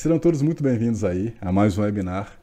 Serão todos muito bem-vindos aí a mais um webinar,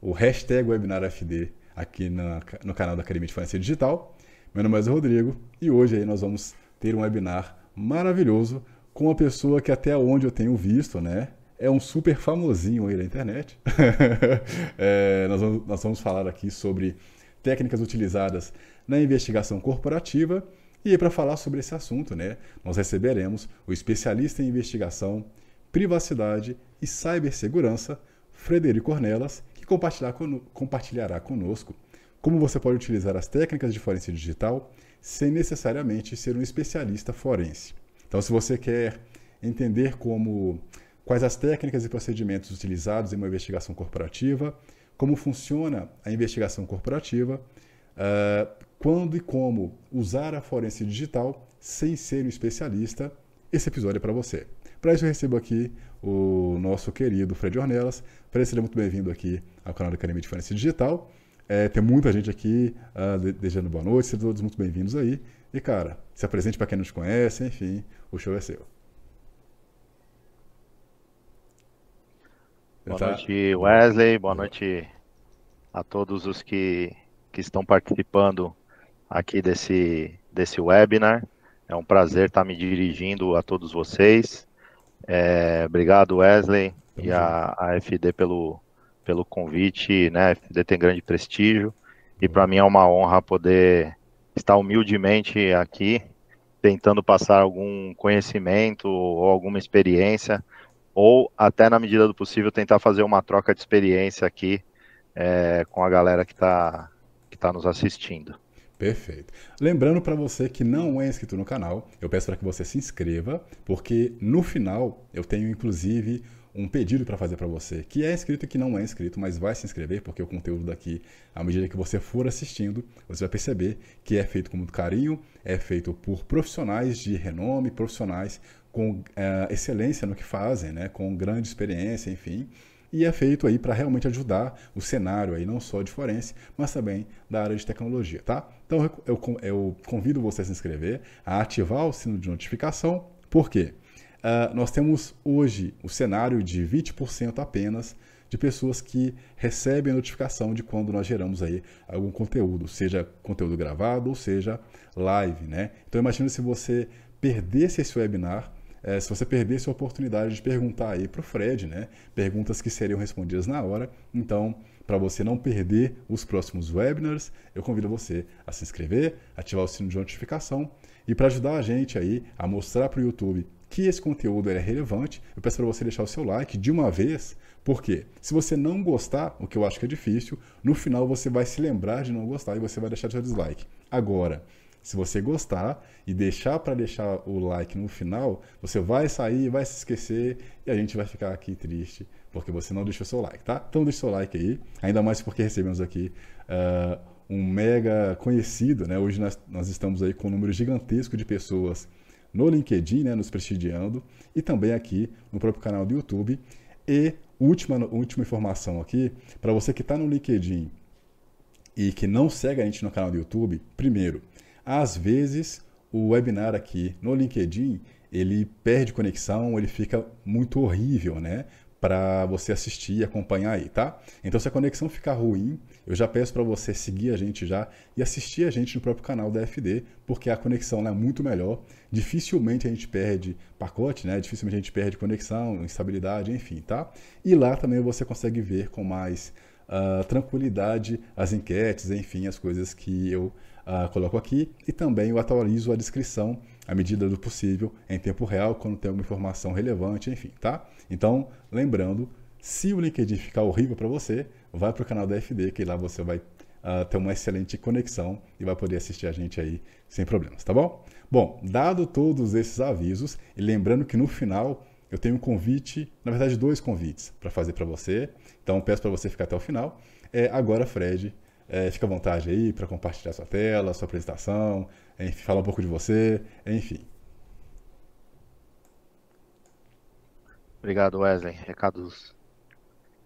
o hashtag WebinarFD, aqui na, no canal da Academia de Forense Digital. Meu nome é Rodrigo e hoje aí nós vamos ter um webinar maravilhoso com uma pessoa que até onde eu tenho visto, né, é um super famosinho aí na internet. é, nós, vamos, nós vamos falar aqui sobre técnicas utilizadas na investigação corporativa e para falar sobre esse assunto, né, nós receberemos o especialista em investigação, privacidade e cibersegurança, Frederico Ornelas, que compartilhará conosco como você pode utilizar as técnicas de forense digital sem necessariamente ser um especialista forense. Então, se você quer entender como quais as técnicas e procedimentos utilizados em uma investigação corporativa, como funciona a investigação corporativa, uh, quando e como usar a forense digital sem ser um especialista, esse episódio é para você. Para isso, eu recebo aqui o nosso querido Fred Ornelas. Fred, seja muito bem-vindo aqui ao canal da Academia de Forense Digital. É, tem muita gente aqui uh, desejando boa noite, sejam todos muito bem-vindos aí. E, cara, se apresente para quem não te conhece, enfim, o show é seu. Boa tá... noite, Wesley. Boa noite a todos os que, que estão participando aqui desse, desse webinar. É um prazer estar me dirigindo a todos vocês. É, obrigado, Wesley, e a, a FD pelo, pelo convite. Né? A FD tem grande prestígio e para mim é uma honra poder estar humildemente aqui, tentando passar algum conhecimento ou alguma experiência, ou até na medida do possível tentar fazer uma troca de experiência aqui é, com a galera que está que tá nos assistindo. Perfeito. Lembrando para você que não é inscrito no canal, eu peço para que você se inscreva, porque no final eu tenho inclusive um pedido para fazer para você, que é inscrito e que não é inscrito, mas vai se inscrever, porque o conteúdo daqui, à medida que você for assistindo, você vai perceber que é feito com muito carinho, é feito por profissionais de renome, profissionais com é, excelência no que fazem, né, com grande experiência, enfim e é feito aí para realmente ajudar o cenário aí não só de forense, mas também da área de tecnologia, tá? Então eu, eu convido você a se inscrever, a ativar o sino de notificação, por quê? Uh, nós temos hoje o cenário de 20% apenas de pessoas que recebem a notificação de quando nós geramos aí algum conteúdo, seja conteúdo gravado ou seja live, né? Então imagina se você perdesse esse webinar é, se você perdesse a oportunidade de perguntar aí para o Fred, né? Perguntas que seriam respondidas na hora. Então, para você não perder os próximos webinars, eu convido você a se inscrever, ativar o sino de notificação e para ajudar a gente aí a mostrar para o YouTube que esse conteúdo é relevante, eu peço para você deixar o seu like de uma vez, porque se você não gostar, o que eu acho que é difícil, no final você vai se lembrar de não gostar e você vai deixar seu dislike. Agora, se você gostar e deixar para deixar o like no final, você vai sair, vai se esquecer e a gente vai ficar aqui triste porque você não deixou seu like, tá? Então deixa seu like aí, ainda mais porque recebemos aqui uh, um mega conhecido, né? Hoje nós, nós estamos aí com um número gigantesco de pessoas no LinkedIn, né, nos prestigiando, e também aqui no próprio canal do YouTube. E última, última informação aqui, para você que está no LinkedIn e que não segue a gente no canal do YouTube, primeiro, às vezes, o webinar aqui no LinkedIn, ele perde conexão, ele fica muito horrível, né? Para você assistir e acompanhar aí, tá? Então, se a conexão ficar ruim, eu já peço para você seguir a gente já e assistir a gente no próprio canal da FD, porque a conexão é muito melhor. Dificilmente a gente perde pacote, né? Dificilmente a gente perde conexão, instabilidade, enfim, tá? E lá também você consegue ver com mais uh, tranquilidade as enquetes, enfim, as coisas que eu uh, coloco aqui e também eu atualizo a descrição à medida do possível em tempo real quando tem alguma informação relevante, enfim, tá? Então, lembrando, se o LinkedIn ficar horrível para você, vai para o canal da FD que lá você vai uh, ter uma excelente conexão e vai poder assistir a gente aí sem problemas, tá bom? Bom, dado todos esses avisos e lembrando que no final eu tenho um convite, na verdade dois convites para fazer para você. Então peço para você ficar até o final. É, agora, Fred, é, fica à vontade aí para compartilhar sua tela, sua apresentação, enfim, falar um pouco de você, enfim. Obrigado, Wesley. Recados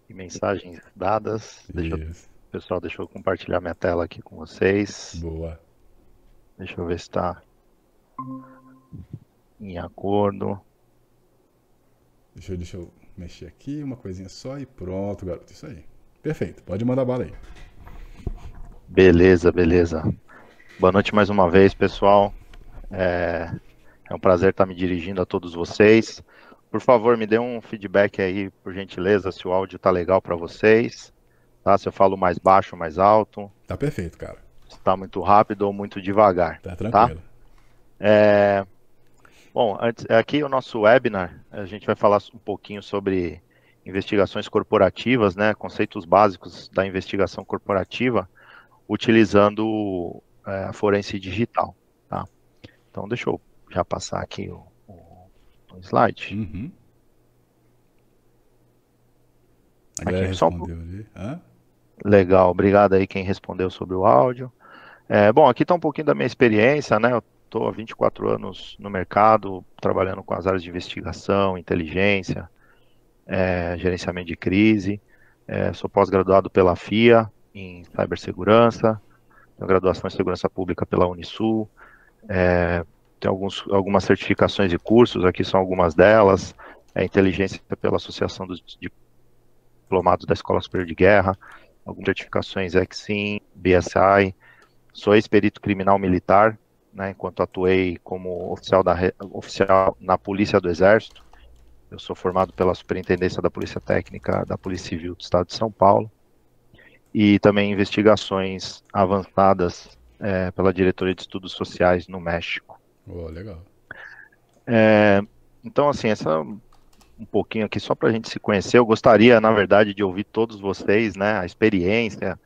e mensagens dadas. Deixa eu, pessoal, deixa eu compartilhar minha tela aqui com vocês. Boa. Deixa eu ver se está em acordo. Deixa eu, deixa eu mexer aqui, uma coisinha só e pronto, garoto. Isso aí. Perfeito. Pode mandar bala aí. Beleza, beleza. Boa noite mais uma vez, pessoal. É, é um prazer estar me dirigindo a todos vocês. Por favor, me dê um feedback aí, por gentileza, se o áudio tá legal para vocês. Tá? Se eu falo mais baixo ou mais alto. Tá perfeito, cara. Se tá muito rápido ou muito devagar. Tá tranquilo. Tá? É... Bom, antes, aqui o nosso webinar, a gente vai falar um pouquinho sobre investigações corporativas, né, conceitos básicos da investigação corporativa, utilizando é, a forense digital, tá? Então, deixa eu já passar aqui o, o, o slide. Uhum. Aqui, só? Legal, obrigado aí quem respondeu sobre o áudio. É, bom, aqui está um pouquinho da minha experiência, né? Eu estou há 24 anos no mercado, trabalhando com as áreas de investigação, inteligência, é, gerenciamento de crise. É, sou pós-graduado pela FIA em cibersegurança, tenho graduação em segurança pública pela Unisul, é, tenho alguns, algumas certificações e cursos, aqui são algumas delas, é, inteligência pela Associação dos Diplomados da Escola Superior de Guerra, algumas certificações EXIM, BSI, sou ex-perito criminal militar, né, enquanto atuei como oficial, da, oficial na Polícia do Exército. Eu sou formado pela Superintendência da Polícia Técnica da Polícia Civil do Estado de São Paulo e também investigações avançadas é, pela Diretoria de Estudos Sociais no México. Oh, legal. É, então, assim, essa um pouquinho aqui só para a gente se conhecer. Eu gostaria, na verdade, de ouvir todos vocês, né, a experiência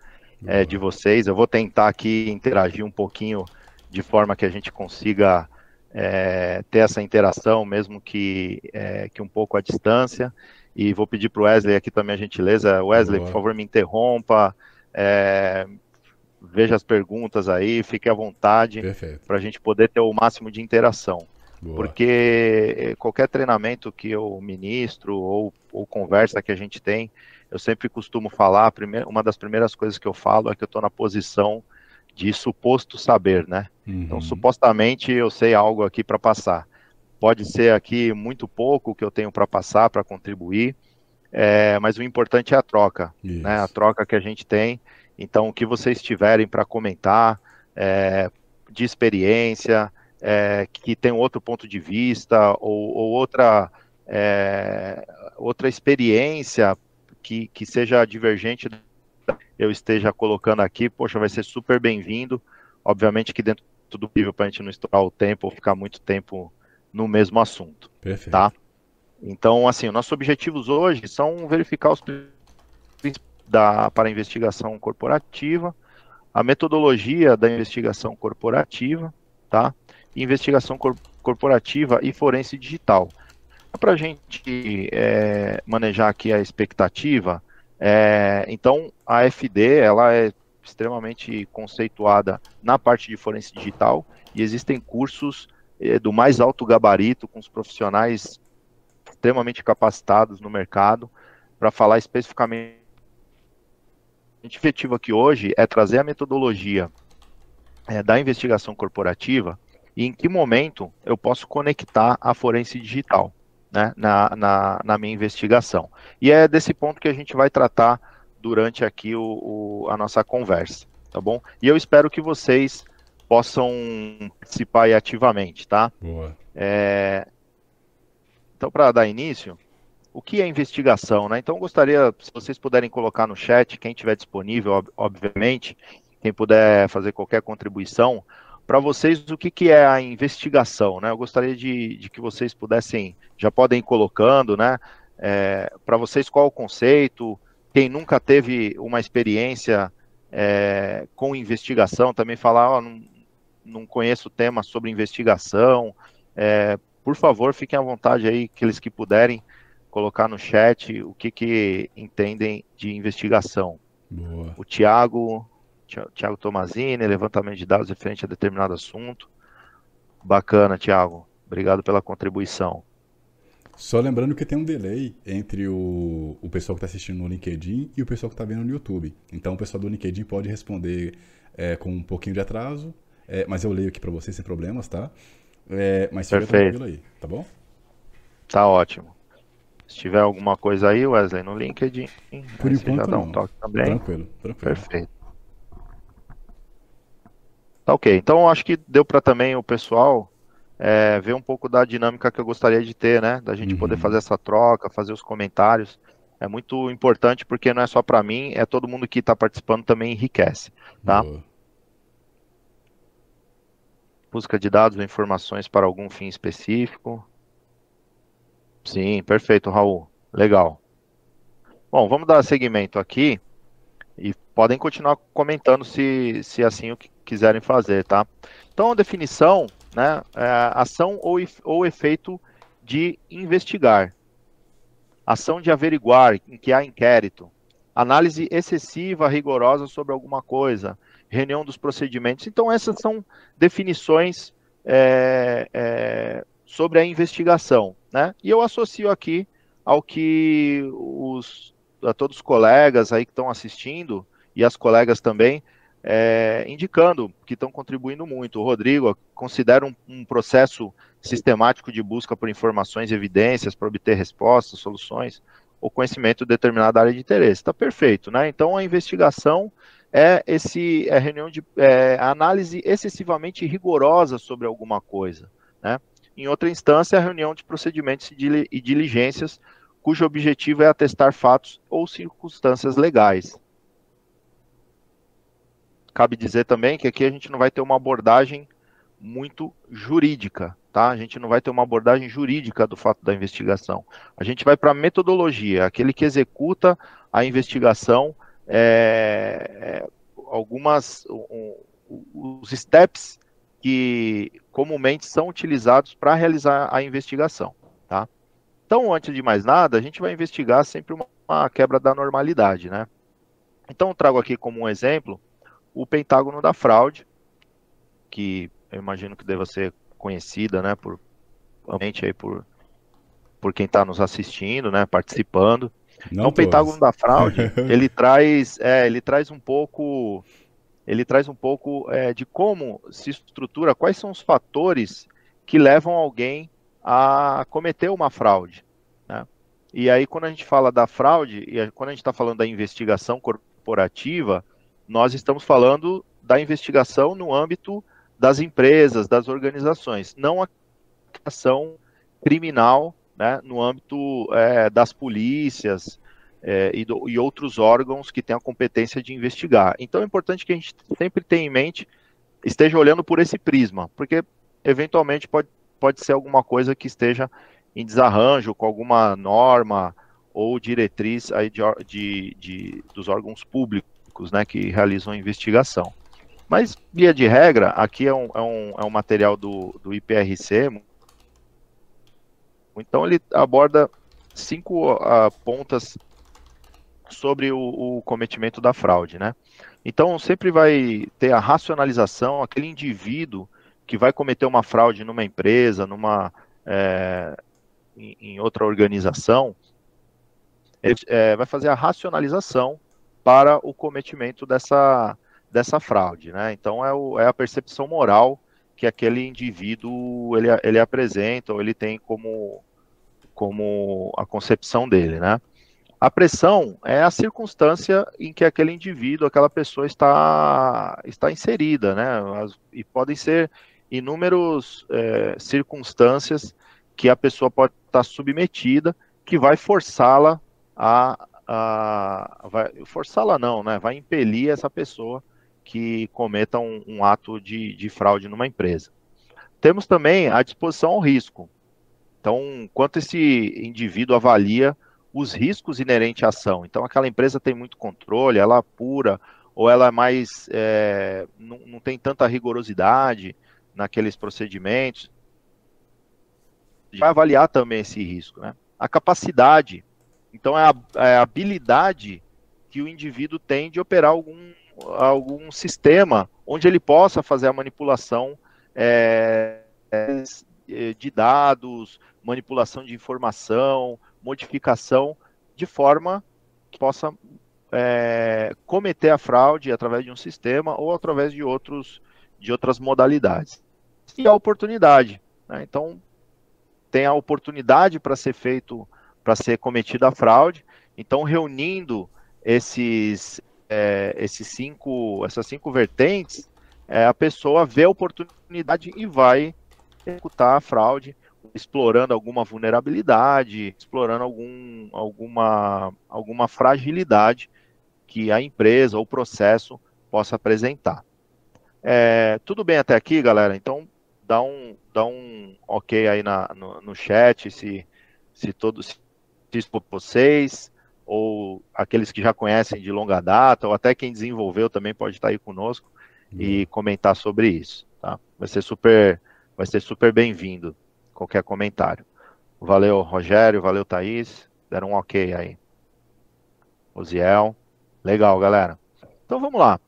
é, de vocês. Eu vou tentar aqui interagir um pouquinho de forma que a gente consiga é, ter essa interação, mesmo que, é, que um pouco à distância. E vou pedir para o Wesley aqui também a gentileza. Wesley, Boa. por favor, me interrompa. É, veja as perguntas aí, fique à vontade para a gente poder ter o máximo de interação. Boa. Porque qualquer treinamento que eu ministro ou, ou conversa que a gente tem, eu sempre costumo falar, uma das primeiras coisas que eu falo é que eu estou na posição de suposto saber, né? Então, uhum. Então, supostamente eu sei algo aqui para passar. Pode ser aqui muito pouco que eu tenho para passar, para contribuir, é, mas o importante é a troca, Isso. né? A troca que a gente tem. Então, o que vocês tiverem para comentar é, de experiência, é, que tem outro ponto de vista ou, ou outra é, outra experiência que, que seja divergente eu esteja colocando aqui, poxa, vai ser super bem-vindo. Obviamente que dentro do possível para a gente não estourar o tempo ou ficar muito tempo no mesmo assunto. Perfeito. Tá? Então, assim, nossos objetivos hoje são verificar os da, para a investigação corporativa, a metodologia da investigação corporativa, tá? investigação cor corporativa e forense digital. Para a gente é, manejar aqui a expectativa, é, então, a FD ela é extremamente conceituada na parte de forense digital e existem cursos do mais alto gabarito com os profissionais extremamente capacitados no mercado para falar especificamente. O objetivo aqui hoje é trazer a metodologia é, da investigação corporativa e em que momento eu posso conectar a forense digital né, na, na, na, minha investigação. E é desse ponto que a gente vai tratar durante aqui o, o, a nossa conversa, tá bom? E eu espero que vocês possam participar aí ativamente, tá? Boa. É... Então, para dar início, o que é investigação, né? Então, gostaria, se vocês puderem colocar no chat, quem tiver disponível, ob obviamente, quem puder fazer qualquer contribuição, para vocês o que, que é a investigação, né? Eu gostaria de, de que vocês pudessem, já podem ir colocando, né? É, para vocês qual o conceito, quem nunca teve uma experiência é, com investigação, também falar, oh, não, não conheço tema sobre investigação, é, por favor, fiquem à vontade aí, aqueles que puderem colocar no chat o que, que entendem de investigação. Boa. O Tiago Tiago Tomazini, levantamento de dados referente a determinado assunto. Bacana, Tiago. Obrigado pela contribuição. Só lembrando que tem um delay entre o, o pessoal que está assistindo no LinkedIn e o pessoal que está vendo no YouTube. Então o pessoal do LinkedIn pode responder é, com um pouquinho de atraso, é, mas eu leio aqui para vocês sem problemas, tá? É, mas fica tranquilo aí, tá bom? Tá ótimo. Se tiver alguma coisa aí, Wesley, no LinkedIn, por enquanto um não. também. Tranquilo, tranquilo. Perfeito. Tá ok. Então acho que deu para também o pessoal é, ver um pouco da dinâmica que eu gostaria de ter, né? Da gente uhum. poder fazer essa troca, fazer os comentários. É muito importante porque não é só para mim, é todo mundo que está participando também enriquece, tá? Boa. Busca de dados ou informações para algum fim específico. Sim, perfeito, Raul. Legal. Bom, vamos dar seguimento aqui e podem continuar comentando se, se assim o que quiserem fazer, tá? Então, a definição, né, é ação ou, ou efeito de investigar, ação de averiguar, em que há inquérito, análise excessiva, rigorosa sobre alguma coisa, reunião dos procedimentos. Então, essas são definições é, é, sobre a investigação. Né? E eu associo aqui ao que os, a todos os colegas aí que estão assistindo e as colegas também, é, indicando que estão contribuindo muito. O Rodrigo considera um, um, processo sistemático de busca por informações e evidências para obter respostas, soluções ou conhecimento de determinada área de interesse. Está perfeito, né? Então a investigação é esse é reunião de é, análise excessivamente rigorosa sobre alguma coisa, né? Em outra instância, a reunião de procedimentos e diligências cujo objetivo é atestar fatos ou circunstâncias legais. Cabe dizer também que aqui a gente não vai ter uma abordagem muito jurídica, tá? A gente não vai ter uma abordagem jurídica do fato da investigação. A gente vai para a metodologia, aquele que executa a investigação é, é, algumas um, os steps que comumente são utilizados para realizar a investigação, tá? Então, antes de mais nada, a gente vai investigar sempre uma, uma quebra da normalidade, né? Então, trago aqui como um exemplo o pentágono da fraude, que eu imagino que deva ser conhecida, né, por aí por por quem está nos assistindo, né, participando. Não então, o Pentágono da Fraude, ele traz, é, ele traz um pouco, ele traz um pouco é, de como se estrutura, quais são os fatores que levam alguém a cometer uma fraude. Né? E aí, quando a gente fala da fraude, e quando a gente está falando da investigação corporativa, nós estamos falando da investigação no âmbito das empresas, das organizações, não a ação criminal né, no âmbito é, das polícias é, e, do, e, outros órgãos que têm a competência de investigar. Então é importante que a gente sempre tenha em mente, esteja olhando por esse prisma, porque eventualmente pode, pode ser alguma coisa que esteja em desarranjo com alguma norma ou diretriz aí de, de, de dos órgãos públicos né, que realizam a investigação. Mas, via de regra, aqui é um, é um, é um material do, do IPRC, então ele aborda cinco uh, pontas sobre o, o, cometimento da fraude, né? Então sempre vai ter a racionalização, aquele indivíduo que vai cometer uma fraude numa empresa, numa é, em, em, outra organização, ele é, vai fazer a racionalização para o cometimento dessa, dessa fraude, né? Então é, o, é a percepção moral que aquele indivíduo ele, ele apresenta ou ele tem como como a concepção dele, né? A pressão é a circunstância em que aquele indivíduo, aquela pessoa está, está inserida, né? E podem ser inúmeras é, circunstâncias que a pessoa pode estar submetida, que vai forçá-la a, a vai forçá-la não, né? Vai impelir essa pessoa que cometa um, um ato de, de fraude numa empresa. Temos também a disposição ao risco. Então, quanto esse indivíduo avalia os riscos inerentes à ação. Então, aquela empresa tem muito controle, ela apura, ou ela é mais. É, não, não tem tanta rigorosidade naqueles procedimentos. Vai avaliar também esse risco. Né? A capacidade. Então, é a, é a habilidade que o indivíduo tem de operar algum, algum sistema onde ele possa fazer a manipulação é, é de dados, manipulação de informação, modificação, de forma que possa é, cometer a fraude através de um sistema ou através de, outros, de outras modalidades. E a oportunidade. Né? Então, tem a oportunidade para ser feito para ser cometida a fraude. Então, reunindo esses, é, esses cinco, essas cinco vertentes, é, a pessoa vê a oportunidade e vai executar a fraude, explorando alguma vulnerabilidade, explorando algum, alguma, alguma fragilidade que a empresa ou o processo possa apresentar. É, tudo bem até aqui, galera? Então, dá um, dá um ok aí na, no, no chat se, se todos se vocês, ou aqueles que já conhecem de longa data, ou até quem desenvolveu também pode estar aí conosco uhum. e comentar sobre isso. Tá? Vai ser super, vai ser super bem-vindo qualquer comentário. Valeu, Rogério, valeu, Thaís. Deram um ok aí. Oziel. Legal, galera. Então vamos lá.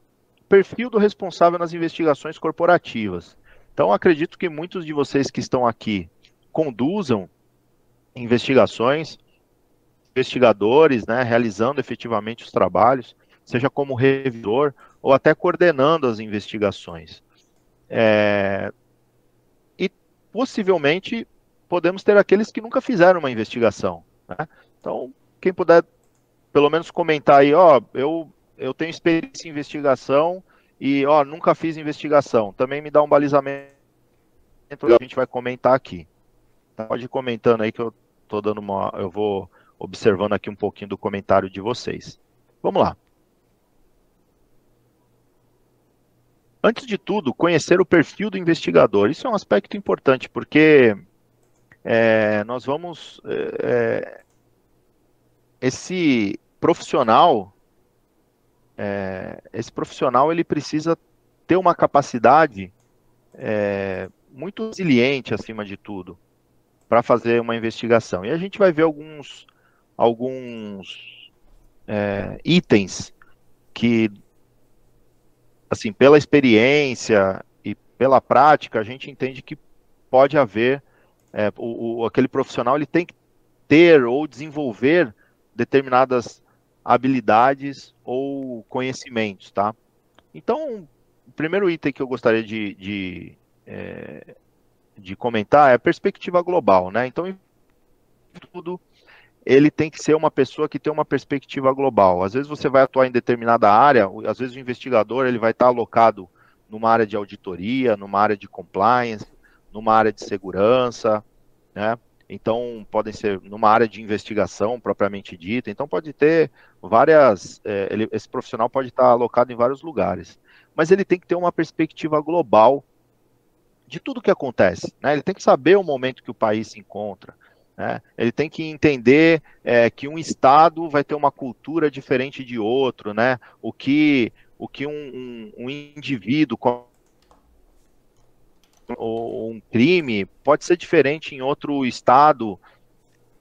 Perfil do responsável nas investigações corporativas. Então acredito que muitos de vocês que estão aqui conduzam investigações, investigadores, né, realizando efetivamente os trabalhos, seja como revisor ou até coordenando as investigações. É... E possivelmente podemos ter aqueles que nunca fizeram uma investigação. Né? Então, quem puder pelo menos comentar aí, ó, eu, eu tenho experiência em investigação e ó, nunca fiz investigação. Também me dá um balizamento que a gente vai comentar aqui. Tá? Pode ir comentando aí que eu tô dando uma. Eu vou observando aqui um pouquinho do comentário de vocês. Vamos lá. Antes de tudo, conhecer o perfil do investigador. Isso é um aspecto importante, porque é, nós vamos. É, esse profissional, é, esse profissional ele precisa ter uma capacidade é, muito resiliente acima de tudo para fazer uma investigação. E a gente vai ver alguns alguns é, itens que, assim, pela experiência e pela prática, a gente entende que pode haver é, o, o, aquele profissional ele tem que ter ou desenvolver determinadas habilidades ou conhecimentos, tá? Então, o primeiro item que eu gostaria de, de, é, de comentar é a perspectiva global, né? Então, tudo ele tem que ser uma pessoa que tem uma perspectiva global. Às vezes você vai atuar em determinada área, às vezes o investigador ele vai estar alocado numa área de auditoria, numa área de compliance, numa área de segurança, né? Então podem ser numa área de investigação propriamente dita. Então pode ter várias, é, ele, esse profissional pode estar alocado em vários lugares, mas ele tem que ter uma perspectiva global de tudo que acontece. Né? Ele tem que saber o momento que o país se encontra. Né? Ele tem que entender é, que um Estado vai ter uma cultura diferente de outro, né? o que, o que um, um, um indivíduo ou um crime pode ser diferente em outro estado.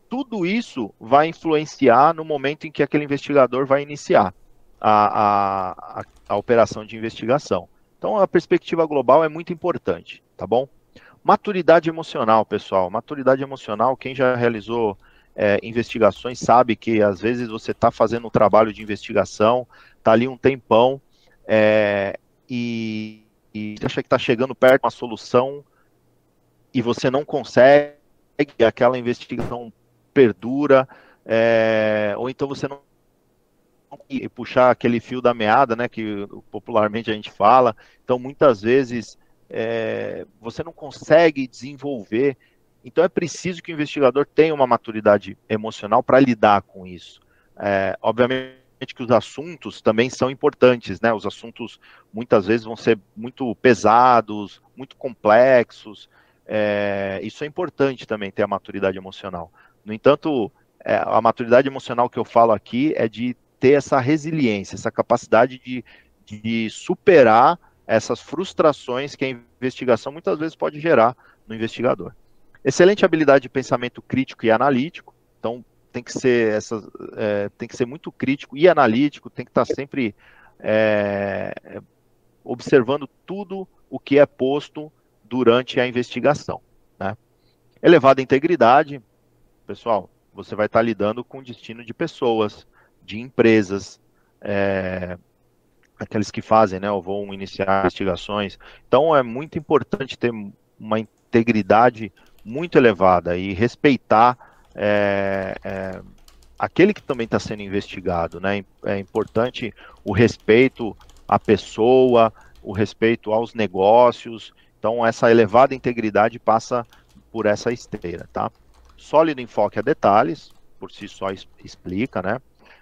Tudo isso vai influenciar no momento em que aquele investigador vai iniciar a, a, a operação de investigação. Então, a perspectiva global é muito importante, tá bom? Maturidade emocional, pessoal. Maturidade emocional, quem já realizou é, investigações sabe que às vezes você está fazendo um trabalho de investigação, está ali um tempão é, e, e acha que está chegando perto de uma solução e você não consegue, aquela investigação perdura, é, ou então você não puxar aquele fio da meada, né, que popularmente a gente fala. Então, muitas vezes é, você não consegue desenvolver. Então é preciso que o investigador tenha uma maturidade emocional para lidar com isso. É, obviamente que os assuntos também são importantes, né? Os assuntos muitas vezes vão ser muito pesados, muito complexos. É, isso é importante também ter a maturidade emocional. No entanto, é, a maturidade emocional que eu falo aqui é de ter essa resiliência, essa capacidade de, de superar essas frustrações que a investigação muitas vezes pode gerar no investigador. Excelente habilidade de pensamento crítico e analítico, então tem que ser essa, é, tem que ser muito crítico e analítico, tem que estar sempre é, observando tudo o que é posto durante a investigação. Né? Elevada integridade, pessoal, você vai estar lidando com o destino de pessoas, de empresas, é, aqueles que fazem, né, ou vão iniciar investigações. Então é muito importante ter uma integridade muito elevada e respeitar é, é, aquele que também está sendo investigado, né? É importante o respeito à pessoa, o respeito aos negócios. Então, essa elevada integridade passa por essa esteira, tá? Sólido enfoque a detalhes, por si só explica, né?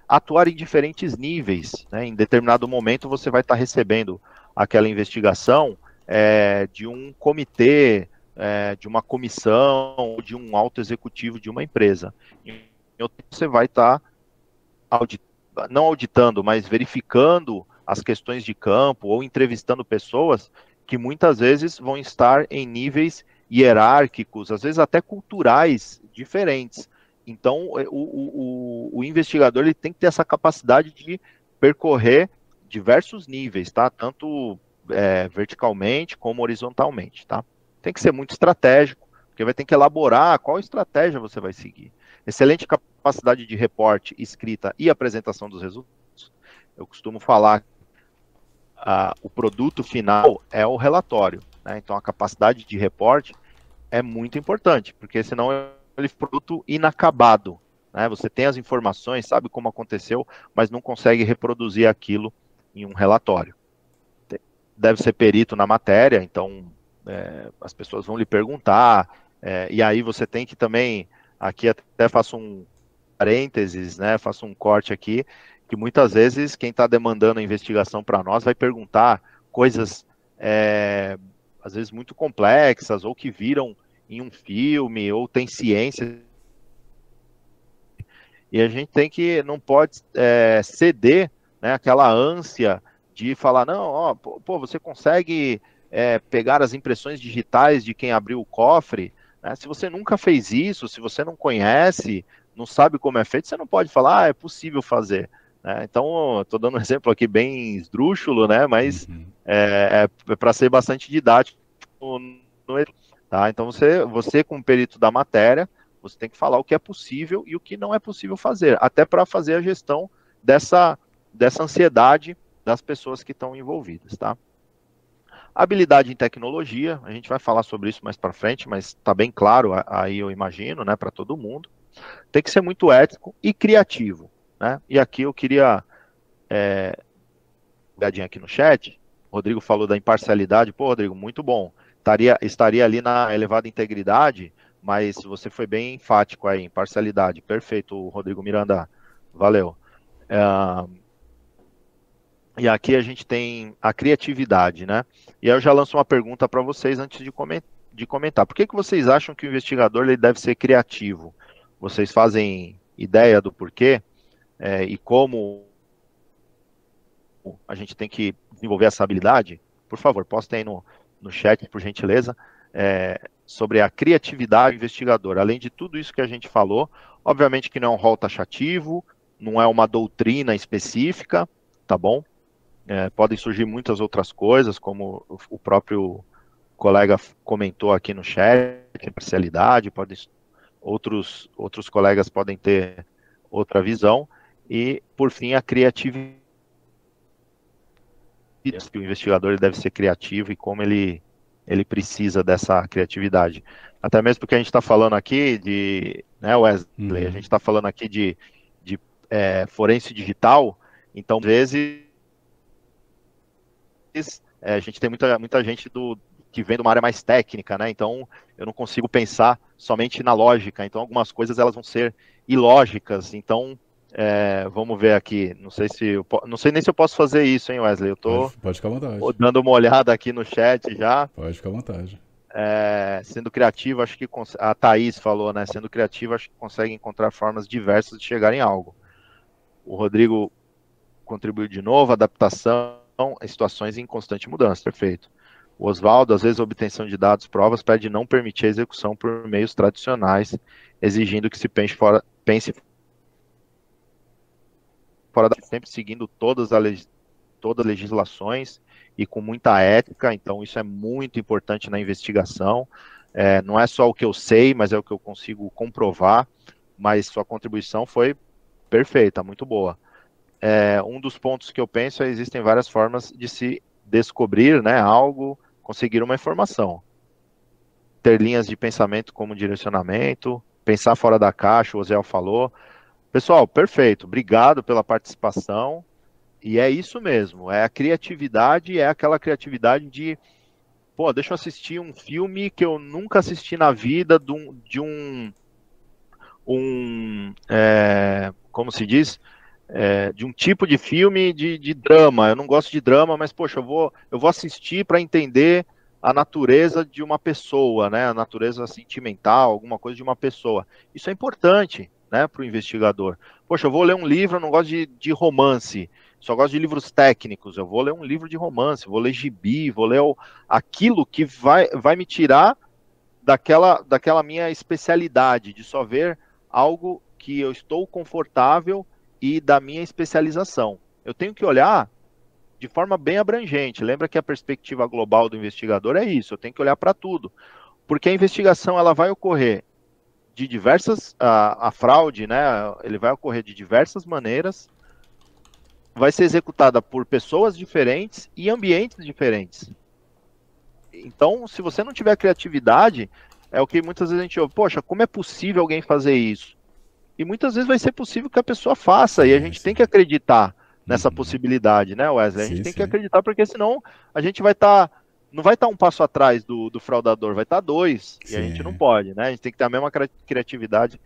Atuar em diferentes níveis, né? Em determinado momento você vai estar tá recebendo aquela investigação é, de um comitê, é, de uma comissão, de um alto executivo de uma empresa. Você vai estar tá audit não auditando, mas verificando as questões de campo ou entrevistando pessoas que muitas vezes vão estar em níveis hierárquicos, às vezes até culturais diferentes. Então, é, o, o, o, investigador ele tem que ter essa capacidade de percorrer diversos níveis, tá? Tanto é, verticalmente como horizontalmente, tá? Tem que ser muito estratégico, porque vai ter que elaborar qual estratégia você vai seguir. Excelente capacidade de reporte, escrita e apresentação dos resultados. Eu costumo falar a, o produto final é o relatório. Né? Então, a capacidade de reporte é muito importante, porque senão ele um produto inacabado. Né? Você tem as informações, sabe como aconteceu, mas não consegue reproduzir aquilo em um relatório. Deve ser perito na matéria, então é, as pessoas vão lhe perguntar, é, e aí você tem que também, aqui até faço um parênteses, né, faço um corte aqui, que muitas vezes quem está demandando a investigação para nós vai perguntar coisas, é, às vezes, muito complexas, ou que viram em um filme, ou tem ciência. E a gente tem que, não pode é, ceder né, aquela ânsia de falar, não, ó, pô, você consegue é, pegar as impressões digitais de quem abriu o cofre, né? se você nunca fez isso, se você não conhece, não sabe como é feito, você não pode falar, ah, é possível fazer. Né? Então, estou dando um exemplo aqui bem esdrúxulo, né? mas uhum. é, é para ser bastante didático. No, tá? Então, você, você, como perito da matéria, você tem que falar o que é possível e o que não é possível fazer, até para fazer a gestão dessa, dessa ansiedade das pessoas que estão envolvidas. Tá? Habilidade em tecnologia, a gente vai falar sobre isso mais para frente, mas está bem claro aí, eu imagino, né, para todo mundo. Tem que ser muito ético e criativo. Né? E aqui eu queria é, olhadinha aqui no chat. O Rodrigo falou da imparcialidade. Pô, Rodrigo, muito bom. Estaria, estaria ali na elevada integridade, mas você foi bem enfático aí, imparcialidade. Perfeito, Rodrigo Miranda. Valeu. É, e aqui a gente tem a criatividade, né? E aí eu já lanço uma pergunta para vocês antes de, de comentar. Por que, que vocês acham que o investigador ele deve ser criativo? Vocês fazem ideia do porquê? é, e como a gente tem que desenvolver essa habilidade, por favor, postem aí no, no chat, por gentileza, é, sobre a criatividade investigadora. Além de tudo isso que a gente falou, obviamente que não é um rol taxativo, não é uma doutrina específica, tá bom? É, podem surgir muitas outras coisas, como o próprio colega comentou aqui no chat, imparcialidade, pode, outros, outros colegas podem ter outra visão, e, por fim, a criatividade. O investigador deve ser criativo e como ele, ele precisa dessa criatividade. Até mesmo porque a gente está falando aqui de. Né, Wesley? Uhum. A gente está falando aqui de, de é, forense digital, então, às vezes. É, a gente tem muita, muita gente do, que vem de uma área mais técnica, né? Então eu não consigo pensar somente na lógica. Então algumas coisas elas vão ser ilógicas. Então é, vamos ver aqui. Não sei se eu, não sei nem se eu posso fazer isso, hein, Wesley? Eu tô pode, pode ficar à vontade. dando uma olhada aqui no chat já. Pode ficar à vontade. É, sendo criativo, acho que a Thaís falou, né? Sendo criativo, acho que consegue encontrar formas diversas de chegar em algo. O Rodrigo contribuiu de novo, adaptação em situações em constante mudança, perfeito. O Oswaldo, às vezes a obtenção de dados, provas, pede não permitir a execução por meios tradicionais, exigindo que se pense fora, pense fora da sempre seguindo todas as todas as legislações e com muita ética, então isso é muito importante na investigação. É, não é só o que eu sei, mas é o que eu consigo comprovar, mas sua contribuição foi perfeita, muito boa. É, um dos pontos que eu penso é existem várias formas de se descobrir né, algo, conseguir uma informação. Ter linhas de pensamento como direcionamento, pensar fora da caixa, o Ozel falou. Pessoal, perfeito. Obrigado pela participação. E é isso mesmo. É a criatividade, é aquela criatividade de, pô, deixa eu assistir um filme que eu nunca assisti na vida, de um, de um, um é, como se diz, é, de um tipo de filme de, de drama. Eu não gosto de drama, mas poxa, eu vou, eu vou assistir para entender a natureza de uma pessoa, né? A natureza sentimental, alguma coisa de uma pessoa. Isso é importante, né, para o investigador. Poxa, eu vou ler um livro, eu não gosto de, de romance, só gosto de livros técnicos. Eu vou ler um livro de romance, vou ler gibi, vou ler o, aquilo que vai, vai me tirar daquela, daquela minha especialidade, de só ver algo que eu estou confortável e da minha especialização. Eu tenho que olhar de forma bem abrangente. Lembra que a perspectiva global do investigador é isso, eu tenho que olhar para tudo. Porque a investigação ela vai ocorrer de diversas a, a fraude, né? Ele vai ocorrer de diversas maneiras, vai ser executada por pessoas diferentes e ambientes diferentes. Então, se você não tiver criatividade, é o que muitas vezes a gente ouve, poxa, como é possível alguém fazer isso? E muitas vezes vai ser possível que a pessoa faça, e a gente tem que acreditar nessa uhum. possibilidade, né, Wesley? A gente sim, tem sim. que acreditar, porque senão a gente vai estar. Tá, não vai estar tá um passo atrás do, do fraudador, vai estar tá dois. Sim. E a gente não pode, né? A gente tem que ter a mesma criatividade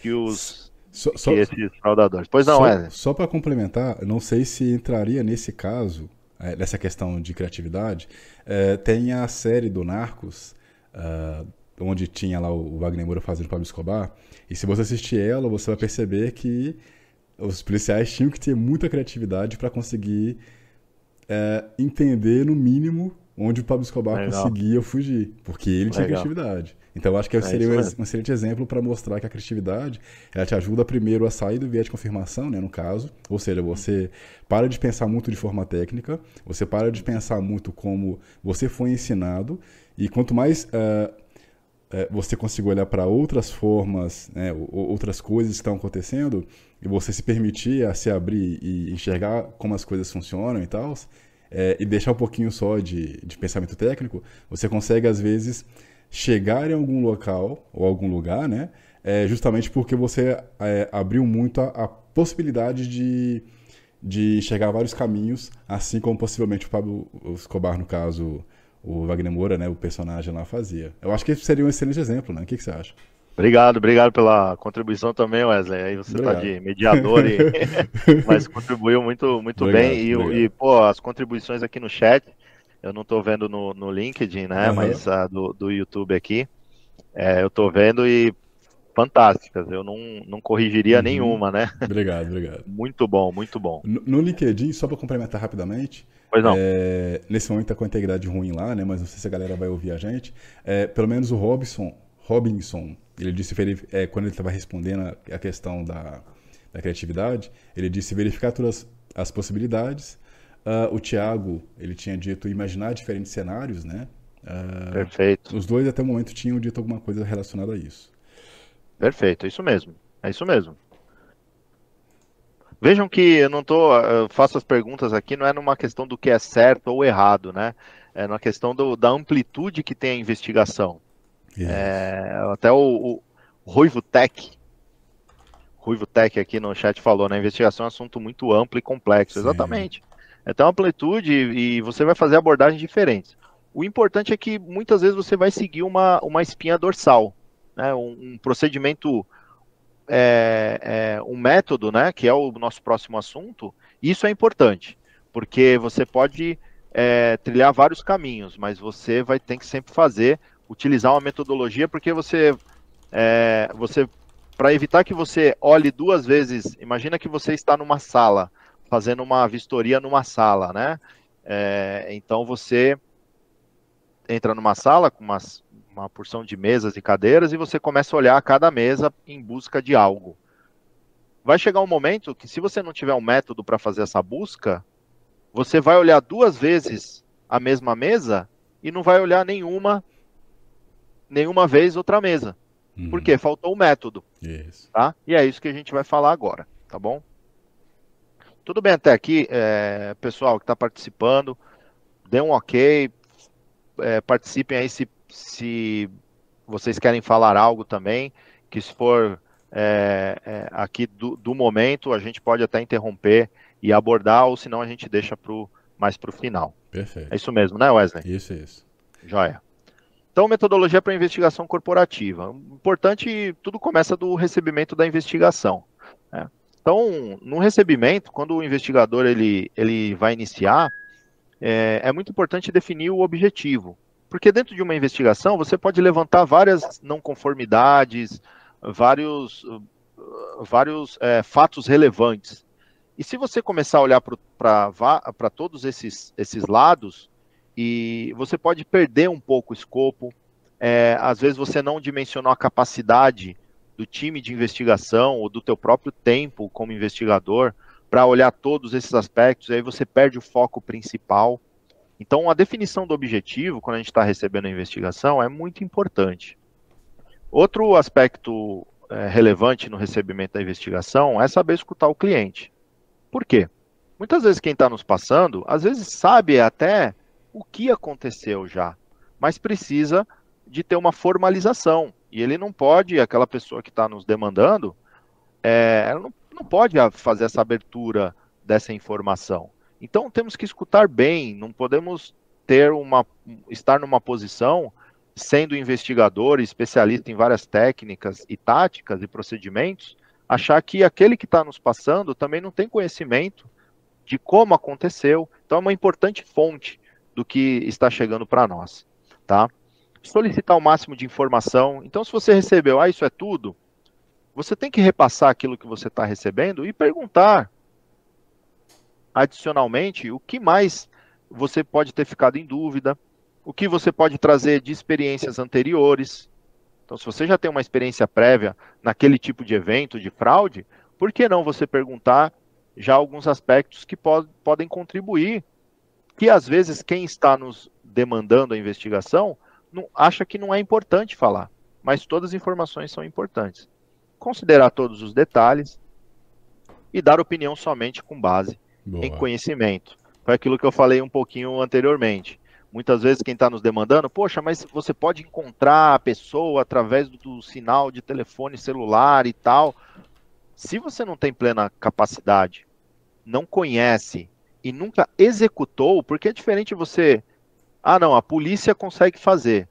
que os. Só, que esses fraudadores. Pois não, só, Wesley. Só para complementar, não sei se entraria nesse caso, é, nessa questão de criatividade. É, tem a série do Narcos. Uh, onde tinha lá o Wagner Moura fazendo Pablo Escobar. E se você assistir ela, você vai perceber que os policiais tinham que ter muita criatividade para conseguir é, entender, no mínimo, onde o Pablo Escobar Legal. conseguia fugir, porque ele tinha Legal. criatividade. Então, eu acho que é seria um, excelente exemplo para mostrar que a criatividade ela te ajuda primeiro a sair do viés de confirmação, né, no caso. Ou seja, você para de pensar muito de forma técnica, você para de pensar muito como você foi ensinado, e quanto mais uh, uh, você conseguir olhar para outras formas, né, outras coisas que estão acontecendo, e você se permitir a se abrir e enxergar como as coisas funcionam e tal, é, e deixar um pouquinho só de, de pensamento técnico, você consegue, às vezes, chegar em algum local ou algum lugar, né? É, justamente porque você é, abriu muito a, a, possibilidade de, de chegar vários caminhos, assim como possivelmente o Pablo Escobar, no caso, o Wagner Moura, né, o personagem lá fazia. Eu acho que seria um excelente exemplo, né? O que, que você acha? Obrigado, obrigado pela contribuição também, Wesley. Aí você está de mediador, e... mas contribuiu muito, muito obrigado, bem. E, e, pô, as contribuições aqui no chat, eu não estou vendo no, no LinkedIn, né? Uhum. Mas a do, do YouTube aqui, é, eu estou vendo e fantásticas. Eu não, não corrigiria uhum. nenhuma, né? Obrigado, obrigado. muito bom, muito bom. No, no LinkedIn, só para complementar rapidamente, Pois não. É, nesse momento está com a integridade ruim lá, né? Mas não sei se a galera vai ouvir a gente. É, pelo menos o Robson, Robinson, ele disse, é, quando ele estava respondendo a, questão da, da, criatividade, ele disse verificar todas as possibilidades. Uh, o Tiago, ele tinha dito imaginar diferentes cenários, né? Uh, Perfeito. Os dois até o momento tinham dito alguma coisa relacionada a isso. Perfeito, é isso mesmo. É isso mesmo. Vejam que eu não tô, eu faço as perguntas aqui, não é numa questão do que é certo ou errado, né? É na questão do, da amplitude que tem a investigação. É, até o, o Ruivo Tech, Ruivo Tech aqui no chat falou, né? Investigação é um assunto muito amplo e complexo. Sim. Exatamente. É uma amplitude e você vai fazer abordagens diferentes. O importante é que muitas vezes você vai seguir uma, uma espinha dorsal, né? um, um procedimento, é, é, um método, né? que é o nosso próximo assunto. Isso é importante, porque você pode é, trilhar vários caminhos, mas você vai ter que sempre fazer utilizar uma metodologia, porque você, é, você para evitar que você olhe duas vezes, imagina que você está numa sala, fazendo uma vistoria numa sala, né? É, então você entra numa sala com umas, uma porção de mesas e cadeiras e você começa a olhar cada mesa em busca de algo. Vai chegar um momento que, se você não tiver um método para fazer essa busca, você vai olhar duas vezes a mesma mesa e não vai olhar nenhuma nenhuma vez outra mesa. Uhum. Por quê? Faltou o método. Isso. Tá? E é isso que a gente vai falar agora, tá bom? Tudo bem até aqui, é, pessoal que está participando, dê um ok, é, participem aí se, se vocês querem falar algo também, que se for é, é, aqui do, do, momento, a gente pode até interromper e abordar, ou senão a gente deixa pro, mais para o final. Perfeito. É isso mesmo, né, Wesley? Isso, isso. Joia. Então, metodologia para investigação corporativa. Importante, tudo começa do recebimento da investigação. Né? Então, no recebimento, quando o investigador ele, ele vai iniciar, é, é muito importante definir o objetivo. Porque dentro de uma investigação, você pode levantar várias não conformidades, vários, vários é, fatos relevantes. E se você começar a olhar para todos esses, esses lados, e você pode perder um pouco o escopo, é, às vezes você não dimensionou a capacidade do time de investigação ou do teu próprio tempo como investigador para olhar todos esses aspectos, e aí você perde o foco principal. Então, a definição do objetivo, quando a gente está recebendo a investigação, é muito importante. Outro aspecto é, relevante no recebimento da investigação é saber escutar o cliente. Por quê? Muitas vezes quem está nos passando, às vezes sabe até o que aconteceu já, mas precisa de ter uma formalização. E ele não pode, aquela pessoa que está nos demandando, é, ela não, não pode fazer essa abertura dessa informação. Então temos que escutar bem, não podemos ter uma estar numa posição sendo investigador, especialista em várias técnicas e táticas e procedimentos, achar que aquele que está nos passando também não tem conhecimento de como aconteceu. Então é uma importante fonte do que está chegando para nós, tá? Solicitar o máximo de informação. Então, se você recebeu, ah, isso é tudo, você tem que repassar aquilo que você está recebendo e perguntar adicionalmente, o que mais você pode ter ficado em dúvida, o que você pode trazer de experiências anteriores. Então, se você já tem uma experiência prévia naquele tipo de evento, de fraude, por que não você perguntar já alguns aspectos que pod podem contribuir, que às vezes quem está nos demandando a investigação não, acha que não é importante falar, mas todas as informações são importantes. Considerar todos os detalhes e dar opinião somente com base Boa. em conhecimento. Foi aquilo que eu falei um pouquinho anteriormente. Muitas vezes quem está nos demandando, poxa, mas você pode encontrar a pessoa através do, do sinal de telefone celular e tal. Se você não tem plena capacidade, não conhece e nunca executou, porque é diferente você. Ah, não, a polícia consegue fazer.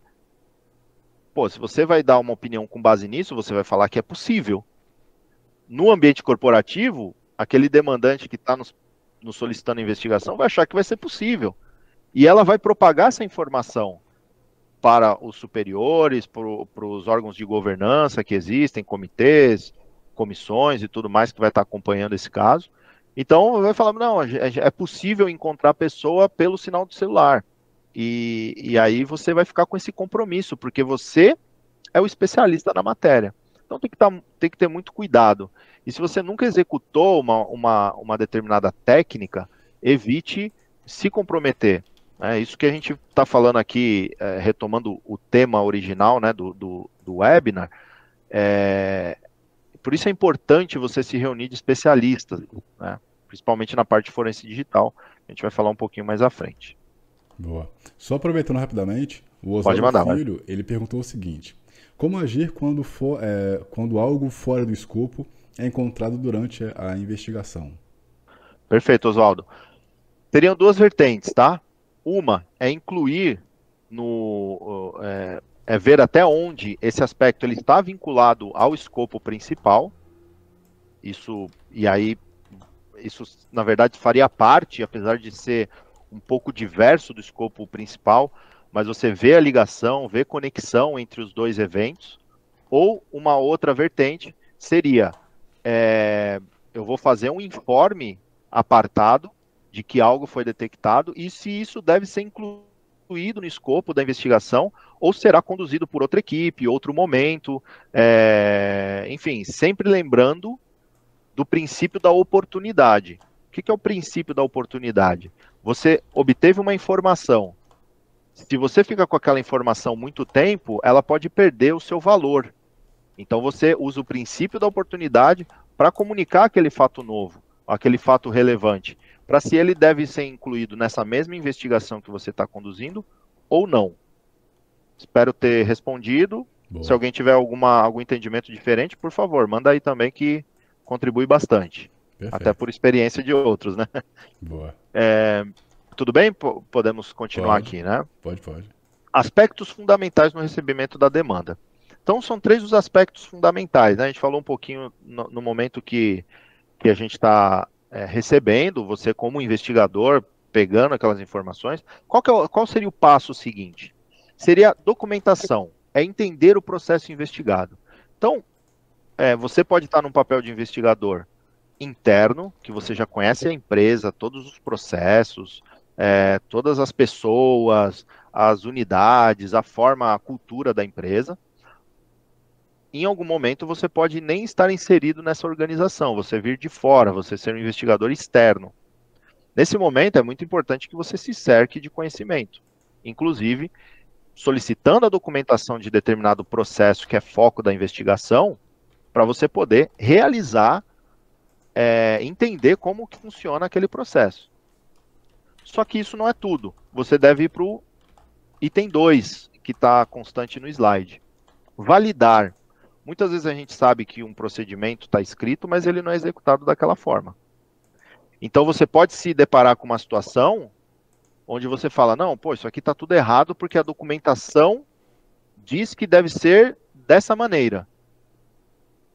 Pô, se você vai dar uma opinião com base nisso, você vai falar que é possível. No ambiente corporativo, aquele demandante que está nos nos solicitando investigação vai achar que vai ser possível. E ela vai propagar essa informação para os superiores, para os órgãos de governança que existem, comitês, comissões e tudo mais que vai estar acompanhando esse caso. Então vai falar, não, é possível encontrar a pessoa pelo sinal do celular. E, e aí você vai ficar com esse compromisso, porque você é o especialista na matéria. Então tem que, tá, tem que ter muito cuidado. E se você nunca executou uma, uma, uma determinada técnica, evite se comprometer. É isso que a gente está falando aqui, é, retomando o tema original né, do, do, do webinar. É, por isso é importante você se reunir de especialistas, né, principalmente na parte forense digital. A gente vai falar um pouquinho mais à frente. Boa. Só aproveitando rapidamente, o Oswaldo Filho, ele perguntou o seguinte: como agir quando, for, é, quando algo fora do escopo é encontrado durante a investigação. Perfeito, Oswaldo. Teriam duas vertentes, tá? Uma é incluir no é, é, ver até onde esse aspecto ele está vinculado ao escopo principal. Isso e aí isso na verdade faria parte, apesar de ser um pouco diverso do escopo principal, mas você vê a ligação, vê conexão entre os dois eventos. Ou uma outra vertente seria é, eu vou fazer um informe apartado de que algo foi detectado e se isso deve ser incluído no escopo da investigação ou será conduzido por outra equipe, outro momento, é, enfim, sempre lembrando do princípio da oportunidade. O que, que é o princípio da oportunidade? Você obteve uma informação. Se você fica com aquela informação muito tempo, ela pode perder o seu valor. Então você usa o princípio da oportunidade para comunicar aquele fato novo, aquele fato relevante, para se ele deve ser incluído nessa mesma investigação que você está conduzindo ou não. Espero ter respondido Boa. Se alguém tiver alguma, algum entendimento diferente, por favor, manda aí também que contribui bastante. Perfeito. Até por experiência de outros, né? Boa. É, tudo bem? P podemos continuar pode, aqui, né? Pode, pode. Aspectos fundamentais no recebimento da demanda. Então, são três os aspectos fundamentais. Né? A gente falou um pouquinho no, no momento que, que a gente está é, recebendo, você como investigador, pegando aquelas informações. Qual, é, qual seria o passo seguinte? Seria documentação, é entender o processo investigado. Então, é, você pode estar num papel de investigador interno, que você já conhece a empresa, todos os processos, é, todas as pessoas, as unidades, a forma, a cultura da empresa em algum momento você pode nem estar inserido nessa organização, você vir de fora, você ser um investigador externo. Nesse momento é muito importante que você se cerque de conhecimento, inclusive solicitando a documentação de determinado processo que é foco da investigação, para você poder realizar, é, entender como que funciona aquele processo. Só que isso não é tudo. Você deve ir para o item 2, que está constante no slide. Validar Muitas vezes a gente sabe que um procedimento está escrito, mas ele não é executado daquela forma. Então você pode se deparar com uma situação onde você fala: não, pô, isso aqui está tudo errado porque a documentação diz que deve ser dessa maneira.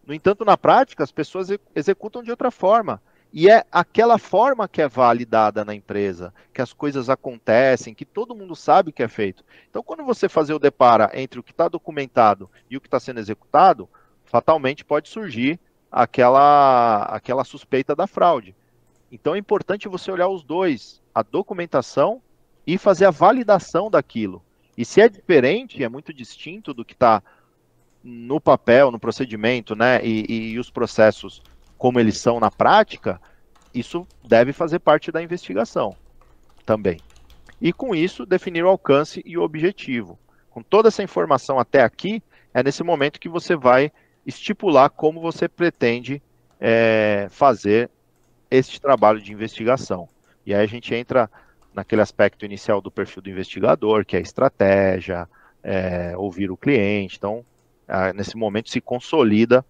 No entanto, na prática, as pessoas executam de outra forma. E é aquela forma que é validada na empresa, que as coisas acontecem, que todo mundo sabe que é feito. Então, quando você fazer o depara entre o que está documentado e o que está sendo executado, fatalmente pode surgir aquela, aquela suspeita da fraude. Então, é importante você olhar os dois, a documentação e fazer a validação daquilo. E se é diferente, é muito distinto do que está no papel, no procedimento, né, e, e os processos como eles são na prática, isso deve fazer parte da investigação também. E com isso, definir o alcance e o objetivo. Com toda essa informação até aqui, é nesse momento que você vai estipular como você pretende é, fazer este trabalho de investigação. E aí a gente entra naquele aspecto inicial do perfil do investigador, que é a estratégia, é, ouvir o cliente. Então, nesse momento se consolida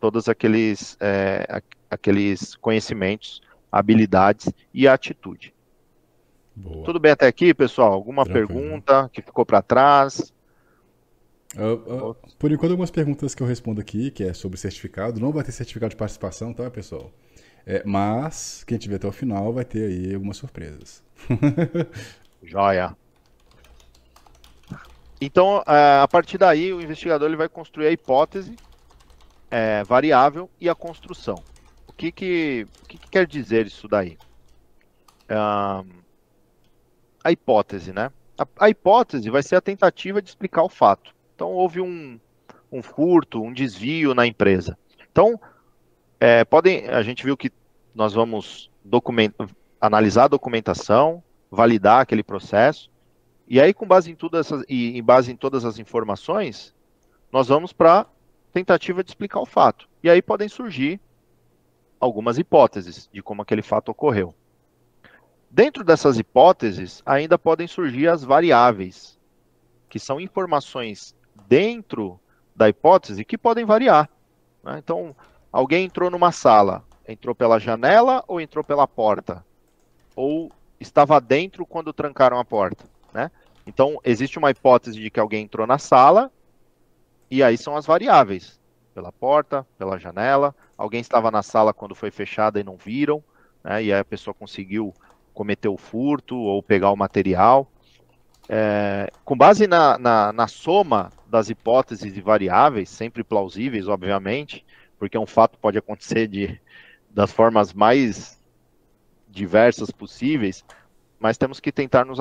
todos aqueles, é, aqueles conhecimentos, habilidades e atitude. Boa. Tudo bem até aqui, pessoal? Alguma Tranquilo. pergunta que ficou para trás? Uh, uh, por enquanto, algumas perguntas que eu respondo aqui, que é sobre certificado. Não vai ter certificado de participação, tá, pessoal? É, mas quem tiver até o final vai ter aí algumas surpresas. Joia. Então, é, a partir daí, o investigador ele vai construir a hipótese é, variável e a construção. O que, que, o que, que quer dizer isso daí? a hipótese, né? A, a, hipótese vai ser a tentativa de explicar o fato. Então, houve um, um furto, um desvio na empresa. Então, é, podem, a gente viu que nós vamos document, analisar a documentação, validar aquele processo, e aí, com base em tudo essas, e em base em todas as informações, nós vamos para tentativa de explicar o fato. E aí podem surgir algumas hipóteses de como aquele fato ocorreu. Dentro dessas hipóteses, ainda podem surgir as variáveis, que são informações dentro da hipótese que podem variar. Né? Então, alguém entrou numa sala, entrou pela janela ou entrou pela porta? Ou estava dentro quando trancaram a porta? Né? Então, existe uma hipótese de que alguém entrou na sala e aí são as variáveis. Pela porta, pela janela. Alguém estava na sala quando foi fechada e não viram. Né, e aí a pessoa conseguiu cometer o furto ou pegar o material. É, com base na, na, na, soma das hipóteses e variáveis, sempre plausíveis, obviamente, porque um fato pode acontecer de, das formas mais diversas possíveis, mas temos que tentar nos,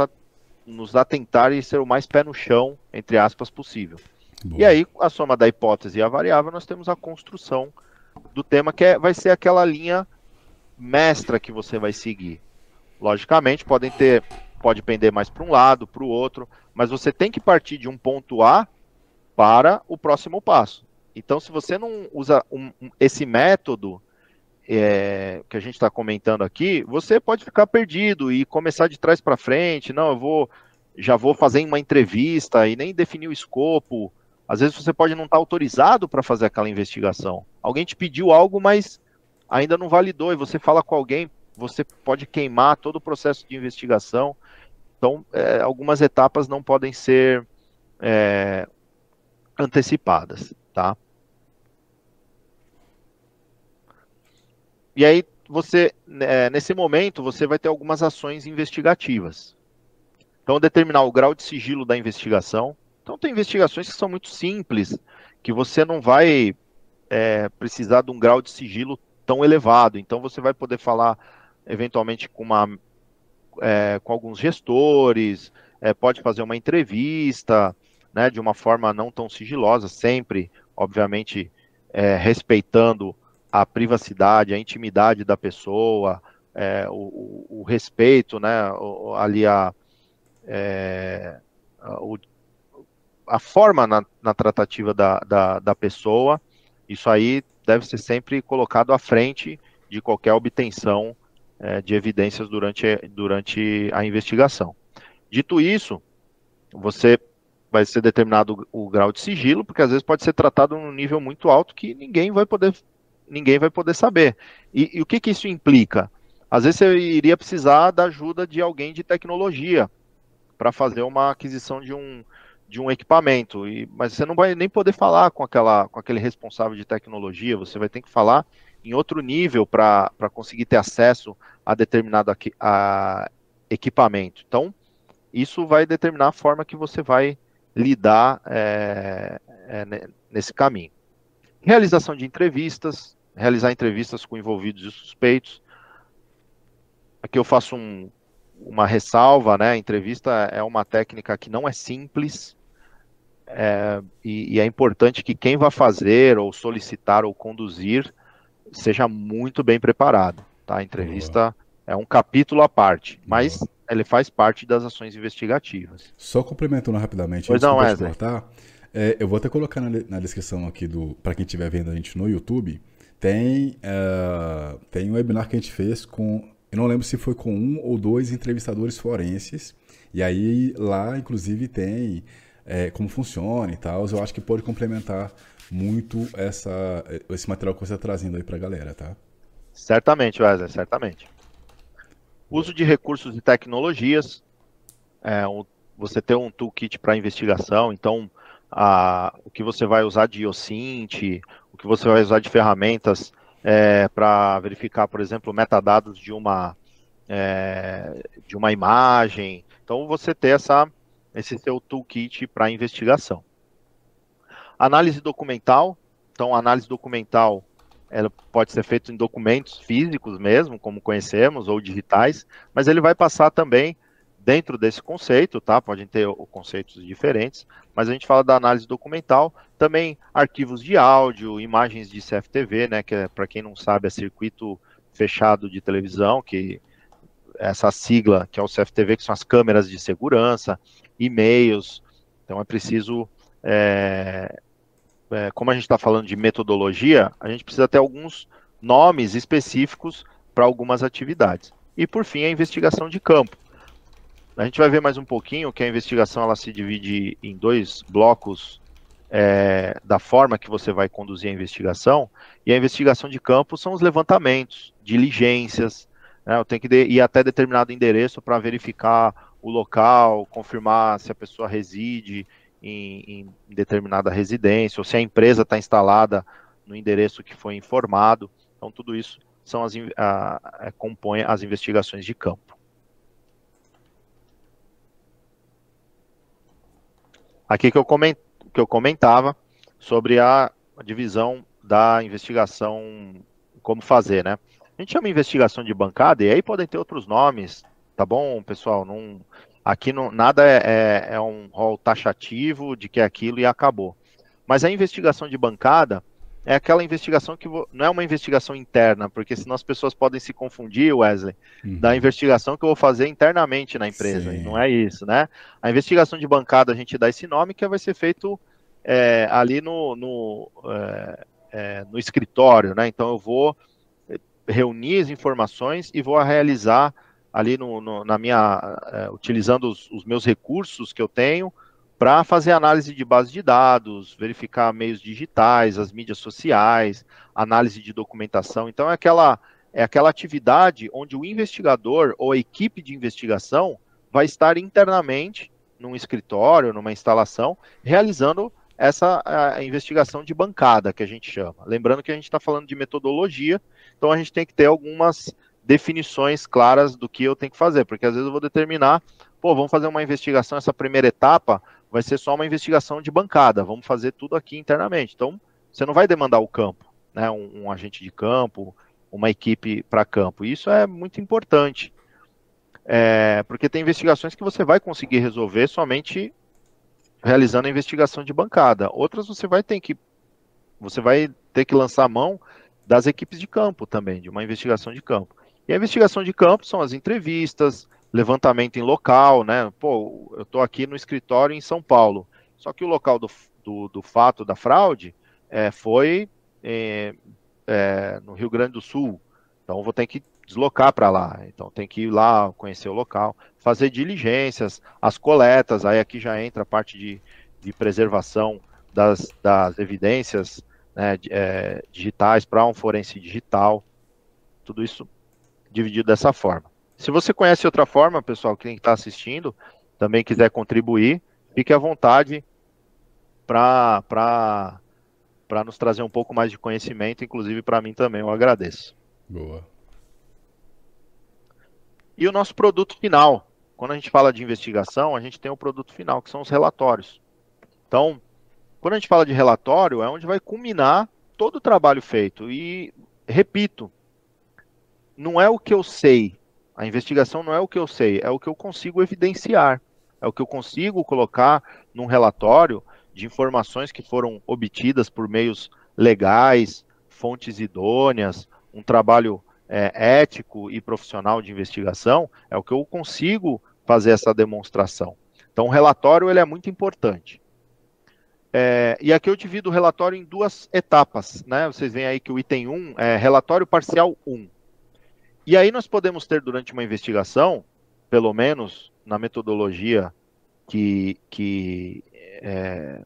nos atentar e ser o mais pé no chão, entre aspas, possível. E aí, a soma da hipótese e a variável, nós temos a construção do tema, que é, vai ser aquela linha mestra que você vai seguir. Logicamente, podem ter, pode pender mais para um lado, para o outro, mas você tem que partir de um ponto A para o próximo passo. Então, se você não usa um, um, esse método é, que a gente está comentando aqui, você pode ficar perdido e começar de trás para frente. Não, eu vou, já vou fazer uma entrevista e nem definir o escopo Às vezes você pode não estar autorizado para fazer aquela investigação. Alguém te pediu algo, mas ainda não validou, e você fala com alguém, você pode queimar todo o processo de investigação. Então, é, algumas etapas não podem ser é, antecipadas, tá? E aí, você, é, nesse momento, você vai ter algumas ações investigativas. Então, determinar o grau de sigilo da investigação. Então, tem investigações que são muito simples, que você não vai é, precisar de um grau de sigilo tão elevado. Então, você vai poder falar, eventualmente, com, uma, é, com alguns gestores, é, pode fazer uma entrevista, né, de uma forma não tão sigilosa, sempre, obviamente, é, respeitando a privacidade, a intimidade da pessoa, é, o, o, respeito, né, ali a, é, a, a forma na, na tratativa da, da, da, pessoa, isso aí deve ser sempre colocado à frente de qualquer obtenção é, de evidências durante, durante a investigação. Dito isso, você vai ser determinado o grau de sigilo, porque às vezes pode ser tratado num nível muito alto que ninguém vai poder, ninguém vai poder saber. E, e o que, que isso implica? Às vezes você iria precisar da ajuda de alguém de tecnologia para fazer uma aquisição de um, de um equipamento, e, mas você não vai nem poder falar com, aquela, com aquele responsável de tecnologia, você vai ter que falar em outro nível para conseguir ter acesso a determinado aqui, a equipamento. Então, isso vai determinar a forma que você vai lidar é, é, nesse caminho. Realização de entrevistas, realizar entrevistas com envolvidos e suspeitos. Aqui eu faço um, uma ressalva, né? Entrevista é uma técnica que não é simples é, e, e, é importante que quem vai fazer ou solicitar ou conduzir seja muito bem preparado. Tá? A entrevista é um capítulo à parte, mas ele faz parte das ações investigativas. Só complementando rapidamente, pois não, de cortar, é, eu vou até colocar na, na descrição aqui do para quem estiver vendo a gente no YouTube, tem uh, tem um webinar que a gente fez com, eu não lembro se foi com um ou dois entrevistadores forenses, e aí lá inclusive tem é, como funciona e tal. Eu acho que pode complementar muito essa, esse material que você está trazendo aí para a galera, tá? Certamente, Wesley, certamente. Uso de recursos e tecnologias. É, você tem um toolkit para investigação, então a, o que você vai usar de IOCINT, o que você vai usar de ferramentas é, para verificar, por exemplo, metadados de uma, é, de uma imagem. Então você ter essa, esse seu toolkit para investigação. Análise documental. Então, análise documental ela pode ser feito em documentos físicos mesmo, como conhecemos, ou digitais, mas ele vai passar também dentro desse conceito, tá? Podem ter conceitos diferentes, mas a gente fala da análise documental, também arquivos de áudio, imagens de CFTV, né? Que é, para quem não sabe, é circuito fechado de televisão, que essa sigla que é o CFTV, que são as câmeras de segurança, e-mails. Então é preciso é, é, como a gente está falando de metodologia, a gente precisa ter alguns nomes específicos para algumas atividades. E por fim, a investigação de campo. A gente vai ver mais um pouquinho que a investigação ela se divide em dois blocos é, da forma que você vai conduzir a investigação. E a investigação de campo são os levantamentos, diligências. Né, eu tenho que ir até determinado endereço para verificar o local, confirmar se a pessoa reside em, em determinada residência, ou se a empresa está instalada no endereço que foi informado. Então, tudo isso são as, a, a, compõe as investigações de campo. Aqui que eu, coment, que eu comentava sobre a, a divisão da investigação, como fazer, né? A gente chama investigação de bancada, e aí podem ter outros nomes, tá bom, pessoal? Não, Aqui não, nada é, é, é um rol taxativo de que é aquilo e acabou. Mas a investigação de bancada é aquela investigação que não é uma investigação interna, porque senão as pessoas podem se confundir, Wesley, uhum. da investigação que eu vou fazer internamente na empresa. Não é isso, né? A investigação de bancada a gente dá esse nome que vai ser feito é, ali no, no, é, é no escritório, né? Então eu vou reunir as informações e vou realizar ali no, no, na minha, uh, utilizando os, os, meus recursos que eu tenho, para fazer análise de base de dados, verificar meios digitais, as mídias sociais, análise de documentação. Então, é aquela, é aquela atividade onde o investigador ou a equipe de investigação vai estar internamente num escritório, numa instalação, realizando essa a investigação de bancada, que a gente chama. Lembrando que a gente está falando de metodologia, então a gente tem que ter algumas definições claras do que eu tenho que fazer, porque às vezes eu vou determinar, pô, vamos fazer uma investigação, essa primeira etapa vai ser só uma investigação de bancada, vamos fazer tudo aqui internamente. Então, você não vai demandar o campo, né, um, um agente de campo, uma equipe para campo. Isso é muito importante, é, porque tem investigações que você vai conseguir resolver somente realizando a investigação de bancada. Outras você vai ter que você vai ter que lançar a mão das equipes de campo também, de uma investigação de campo. E a investigação de campo são as entrevistas, levantamento em local, né? Pô, eu estou aqui no escritório em São Paulo, só que o local do, do, do fato da fraude é, foi é, é, no Rio Grande do Sul. Então vou ter que deslocar para lá. Então tem que ir lá, conhecer o local, fazer diligências, as coletas, aí aqui já entra a parte de, de preservação das, das evidências né, é, digitais para um forense digital. Tudo isso dividido dessa forma. Se você conhece outra forma, pessoal, quem está assistindo, também quiser contribuir, fique à vontade para nos trazer um pouco mais de conhecimento, inclusive para mim também, eu agradeço. Boa. E o nosso produto final. Quando a gente fala de investigação, a gente tem o produto final, que são os relatórios. Então, quando a gente fala de relatório, é onde vai culminar todo o trabalho feito. E, repito, não é o que eu sei. A investigação não é o que eu sei, é o que eu consigo evidenciar. É o que eu consigo colocar num relatório de informações que foram obtidas por meios legais, fontes idôneas, um trabalho é, ético e profissional de investigação, é o que eu consigo fazer essa demonstração. Então, o relatório ele é muito importante. É, e aqui eu divido o relatório em duas etapas. Né? Vocês veem aí que o item 1 é relatório parcial 1. E aí nós podemos ter durante uma investigação, pelo menos na metodologia que, que, é,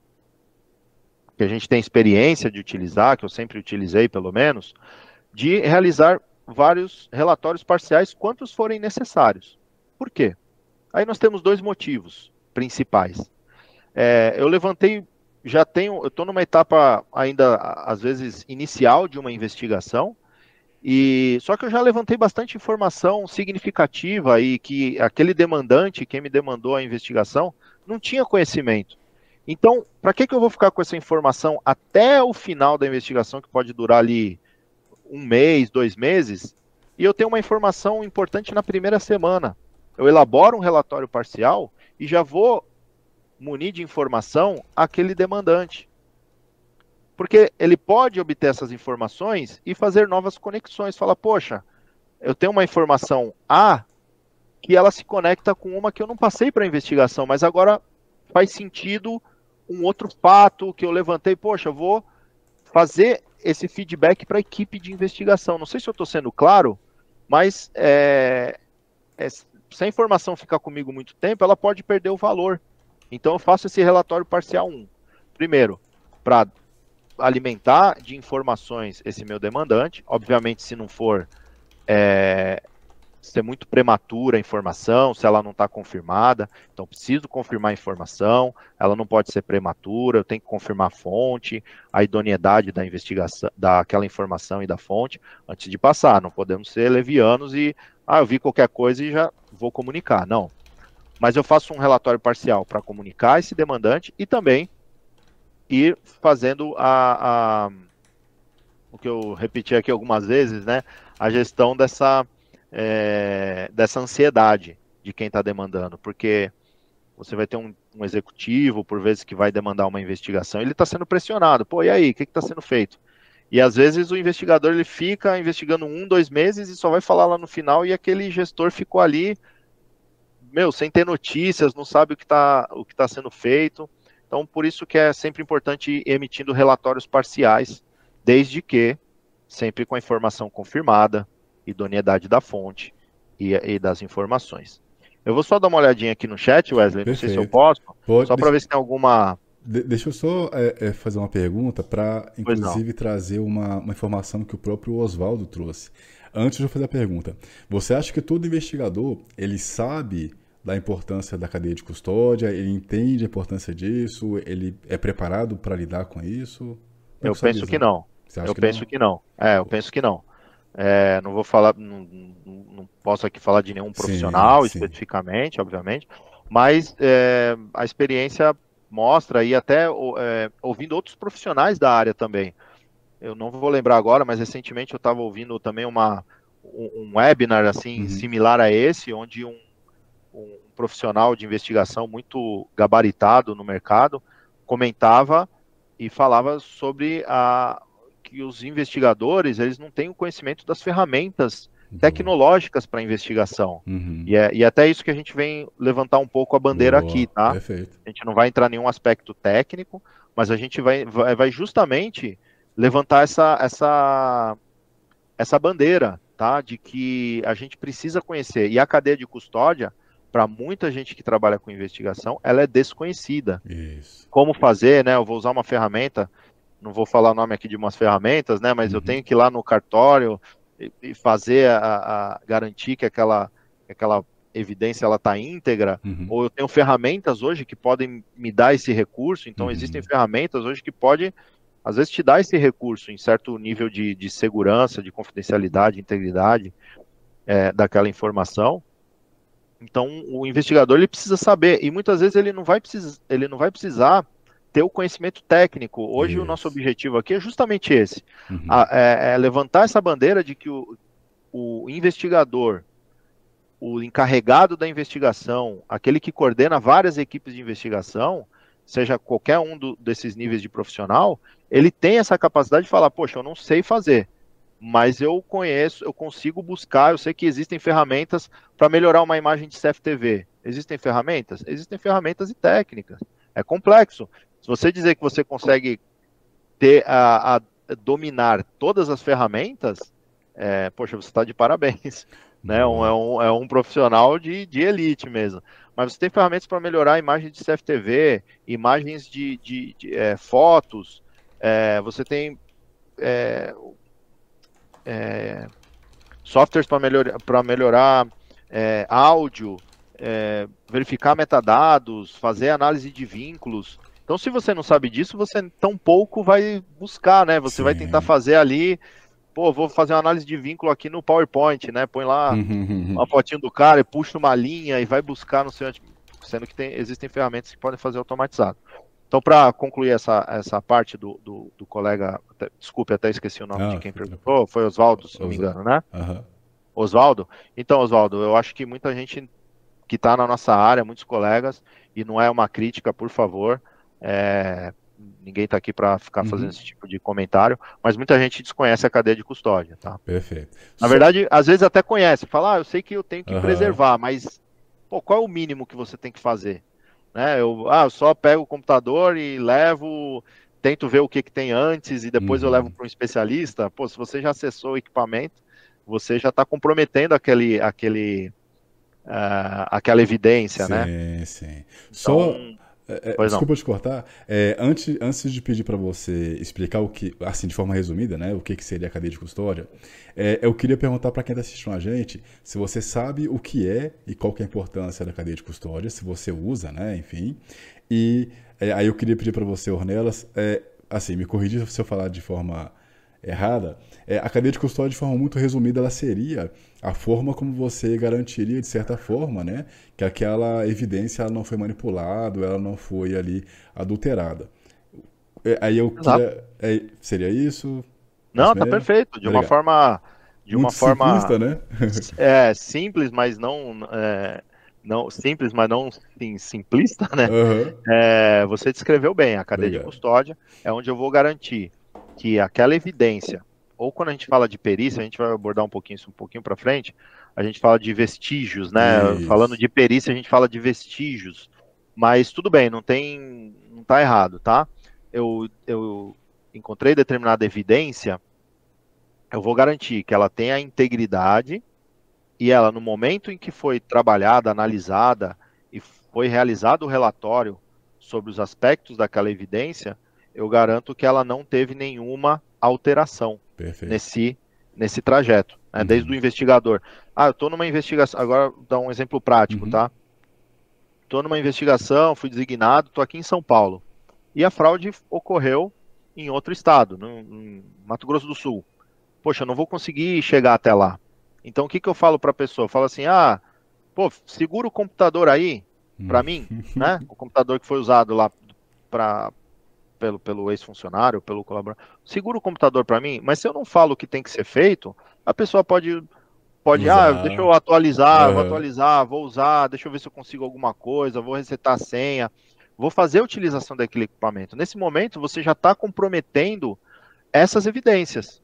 que a gente tem experiência de utilizar, que eu sempre utilizei pelo menos, de realizar vários relatórios parciais, quantos forem necessários. Por quê? Aí nós temos dois motivos principais. É, eu levantei, já tenho, eu estou numa etapa ainda, às vezes, inicial de uma investigação, e só que eu já levantei bastante informação significativa e que aquele demandante, quem me demandou a investigação, não tinha conhecimento. Então, para que, que eu vou ficar com essa informação até o final da investigação, que pode durar ali um mês, dois meses, e eu tenho uma informação importante na primeira semana? Eu elaboro um relatório parcial e já vou munir de informação aquele demandante. Porque ele pode obter essas informações e fazer novas conexões. Fala, poxa, eu tenho uma informação A que ela se conecta com uma que eu não passei para investigação, mas agora faz sentido um outro fato que eu levantei. Poxa, eu vou fazer esse feedback para a equipe de investigação. Não sei se eu estou sendo claro, mas é, é, se a informação ficar comigo muito tempo, ela pode perder o valor. Então eu faço esse relatório parcial 1. Primeiro, para alimentar de informações esse meu demandante. Obviamente, se não for é, ser muito prematura a informação, se ela não está confirmada, então preciso confirmar a informação, ela não pode ser prematura, eu tenho que confirmar a fonte, a idoneidade da investigação, daquela informação e da fonte, antes de passar. Não podemos ser levianos e, ah, eu vi qualquer coisa e já vou comunicar. Não. Mas eu faço um relatório parcial para comunicar esse demandante e também ir fazendo a, a, o que eu repeti aqui algumas vezes, né? A gestão dessa, é, dessa ansiedade de quem está demandando, porque você vai ter um, um, executivo, por vezes, que vai demandar uma investigação, ele está sendo pressionado. Pô, e aí, o que está sendo feito? E às vezes o investigador ele fica investigando um, dois meses e só vai falar lá no final, e aquele gestor ficou ali, meu, sem ter notícias, não sabe o que está tá sendo feito. Então, por isso que é sempre importante ir emitindo relatórios parciais, desde que sempre com a informação confirmada, idoneidade da fonte e, e das informações. Eu vou só dar uma olhadinha aqui no chat, Wesley, Perfeito. não sei se eu posso, Pode, só para ver se tem alguma... De, deixa eu só é, é, fazer uma pergunta para, inclusive, trazer uma, uma informação que o próprio Oswaldo trouxe. Antes de eu fazer a pergunta, você acha que todo investigador, ele sabe da importância da cadeia de custódia, ele entende a importância disso, ele é preparado para lidar com isso? É eu penso que não. Eu que penso não? que não. É, eu penso que não. É, não vou falar, não, não, posso aqui falar de nenhum profissional sim, sim. especificamente, obviamente, mas é, a experiência mostra e até é, ouvindo outros profissionais da área também. Eu não vou lembrar agora, mas recentemente eu estava ouvindo também uma, um, um webinar assim uhum. similar a esse, onde um, um profissional de investigação muito gabaritado no mercado comentava e falava sobre a, que os investigadores eles não têm o conhecimento das ferramentas uhum. tecnológicas para investigação. Uhum. E, é, e é até isso que a gente vem levantar um pouco a bandeira Boa, aqui, tá? Perfeito. A gente não vai entrar em nenhum aspecto técnico, mas a gente vai, vai, vai justamente levantar essa, essa, essa bandeira, tá? De que a gente precisa conhecer. E a cadeia de custódia, para muita gente que trabalha com investigação, ela é desconhecida. Isso. Como fazer, né? Eu vou usar uma ferramenta não vou falar o nome aqui de umas ferramentas, né? Mas uhum. eu tenho que ir lá no cartório e, e fazer a, a, garantir que aquela, aquela evidência ela está íntegra, uhum. ou eu tenho ferramentas hoje que podem me dar esse recurso, então uhum. existem ferramentas hoje que podem, às vezes, te dar esse recurso em certo nível de, de segurança, de confidencialidade, integridade é, daquela informação. Então, o investigador ele precisa saber, e muitas vezes ele não vai, precis, ele não vai precisar ter o conhecimento técnico. Hoje Isso. o nosso objetivo aqui é justamente esse: uhum. a, é, é levantar essa bandeira de que o, o investigador, o encarregado da investigação, aquele que coordena várias equipes de investigação, seja qualquer um do, desses níveis de profissional, ele tem essa capacidade de falar, poxa, eu não sei fazer, mas eu conheço, eu consigo buscar, eu sei que existem ferramentas para melhorar uma imagem de CFTV. Existem ferramentas? Existem ferramentas e técnicas. É complexo. Se você dizer que você consegue ter a, a dominar todas as ferramentas, é, poxa, você está de parabéns. Né? Um, é, um, é um profissional de, de elite mesmo. Mas você tem ferramentas para melhorar a imagem de CFTV, imagens de, de, de é, fotos, é, você tem é, é, softwares para melhor, melhorar é, áudio, verificar metadados, fazer análise de vínculos. Então, se você não sabe disso, você tão pouco vai buscar, né? Você Sim. vai tentar fazer ali, pô, vou fazer uma análise de vínculo aqui no PowerPoint, né? Põe lá uma fotinho do cara e puxa uma linha e vai buscar no seu. Sendo que tem, existem ferramentas que podem fazer automatizado. Então, para concluir essa, essa parte do, do, do colega, até, desculpe, até esqueci o nome ah, de quem perguntou, foi Oswaldo, se não me engano, né? Uhum. Oswaldo? Então, Oswaldo, eu acho que muita gente que está na nossa área, muitos colegas, e não é uma crítica, por favor, é, ninguém está aqui para ficar fazendo uhum. esse tipo de comentário, mas muita gente desconhece a cadeia de custódia, tá? Perfeito. Na verdade, às vezes até conhece, fala, ah, eu sei que eu tenho que uhum. preservar, mas pô, qual é o mínimo que você tem que fazer? Né? Eu, ah, eu só pego o computador e levo, tento ver o que, que tem antes e depois uhum. eu levo para um especialista. Pô, se você já acessou o equipamento, você já está comprometendo aquele, aquele, uh, aquela evidência, sim, né? Sim, sim. Então, só é, é desculpa não. te cortar. É, antes, antes de pedir para você explicar o que, assim, de forma resumida, né, o que, que seria a cadeia de custódia, é, eu queria perguntar para quem está assistindo a gente se você sabe o que é e qual que é a importância da cadeia de custódia, se você usa, né, enfim. E é, aí eu queria pedir para você, Ornelas, é, assim, me corrija se eu falar de forma errada, a cadeia de custódia, de forma muito resumida, ela seria a forma como você garantiria, de certa forma, né, que aquela evidência ela não foi manipulada, ela não foi ali adulterada. É, aí eu queria, é, seria isso? Não, tá perfeito. De uma forma, de Muito uma forma, simplista, né? é simples, mas não, é, não simples, mas não sim, simplista, né? Uhum. É, você descreveu bem. A cadeia Obrigado. de custódia é onde eu vou garantir que aquela evidência, ou quando a gente fala de perícia, a gente vai abordar um pouquinho isso um pouquinho para frente, a gente fala de vestígios, né? Isso. Falando de perícia, a gente fala de vestígios. Mas tudo bem, não tem, não tá errado, tá? Eu, eu encontrei determinada evidência, eu vou garantir que ela tenha integridade e ela, no momento em que foi trabalhada, analisada e foi realizado o relatório sobre os aspectos daquela evidência, eu garanto que ela não teve nenhuma alteração nesse, nesse trajeto, né? uhum. desde o investigador. Ah, eu estou numa investigação, agora vou dar um exemplo prático, uhum. tá? Estou numa investigação, fui designado, estou aqui em São Paulo. E a fraude ocorreu em outro estado, no, no Mato Grosso do Sul. Poxa, eu não vou conseguir chegar até lá. Então o que, que eu falo para a pessoa? Eu falo assim, ah, pô, segura o computador aí para hum. mim, né? O computador que foi usado lá para pelo, pelo ex-funcionário, pelo colaborador. Segura o computador para mim, mas se eu não falo o que tem que ser feito, a pessoa pode pode, ah, usar. ah, deixa eu atualizar, vou atualizar, vou usar, deixa eu ver se eu consigo alguma coisa, vou resetar a senha, vou fazer a utilização daquele equipamento. Nesse momento, você já está comprometendo essas evidências.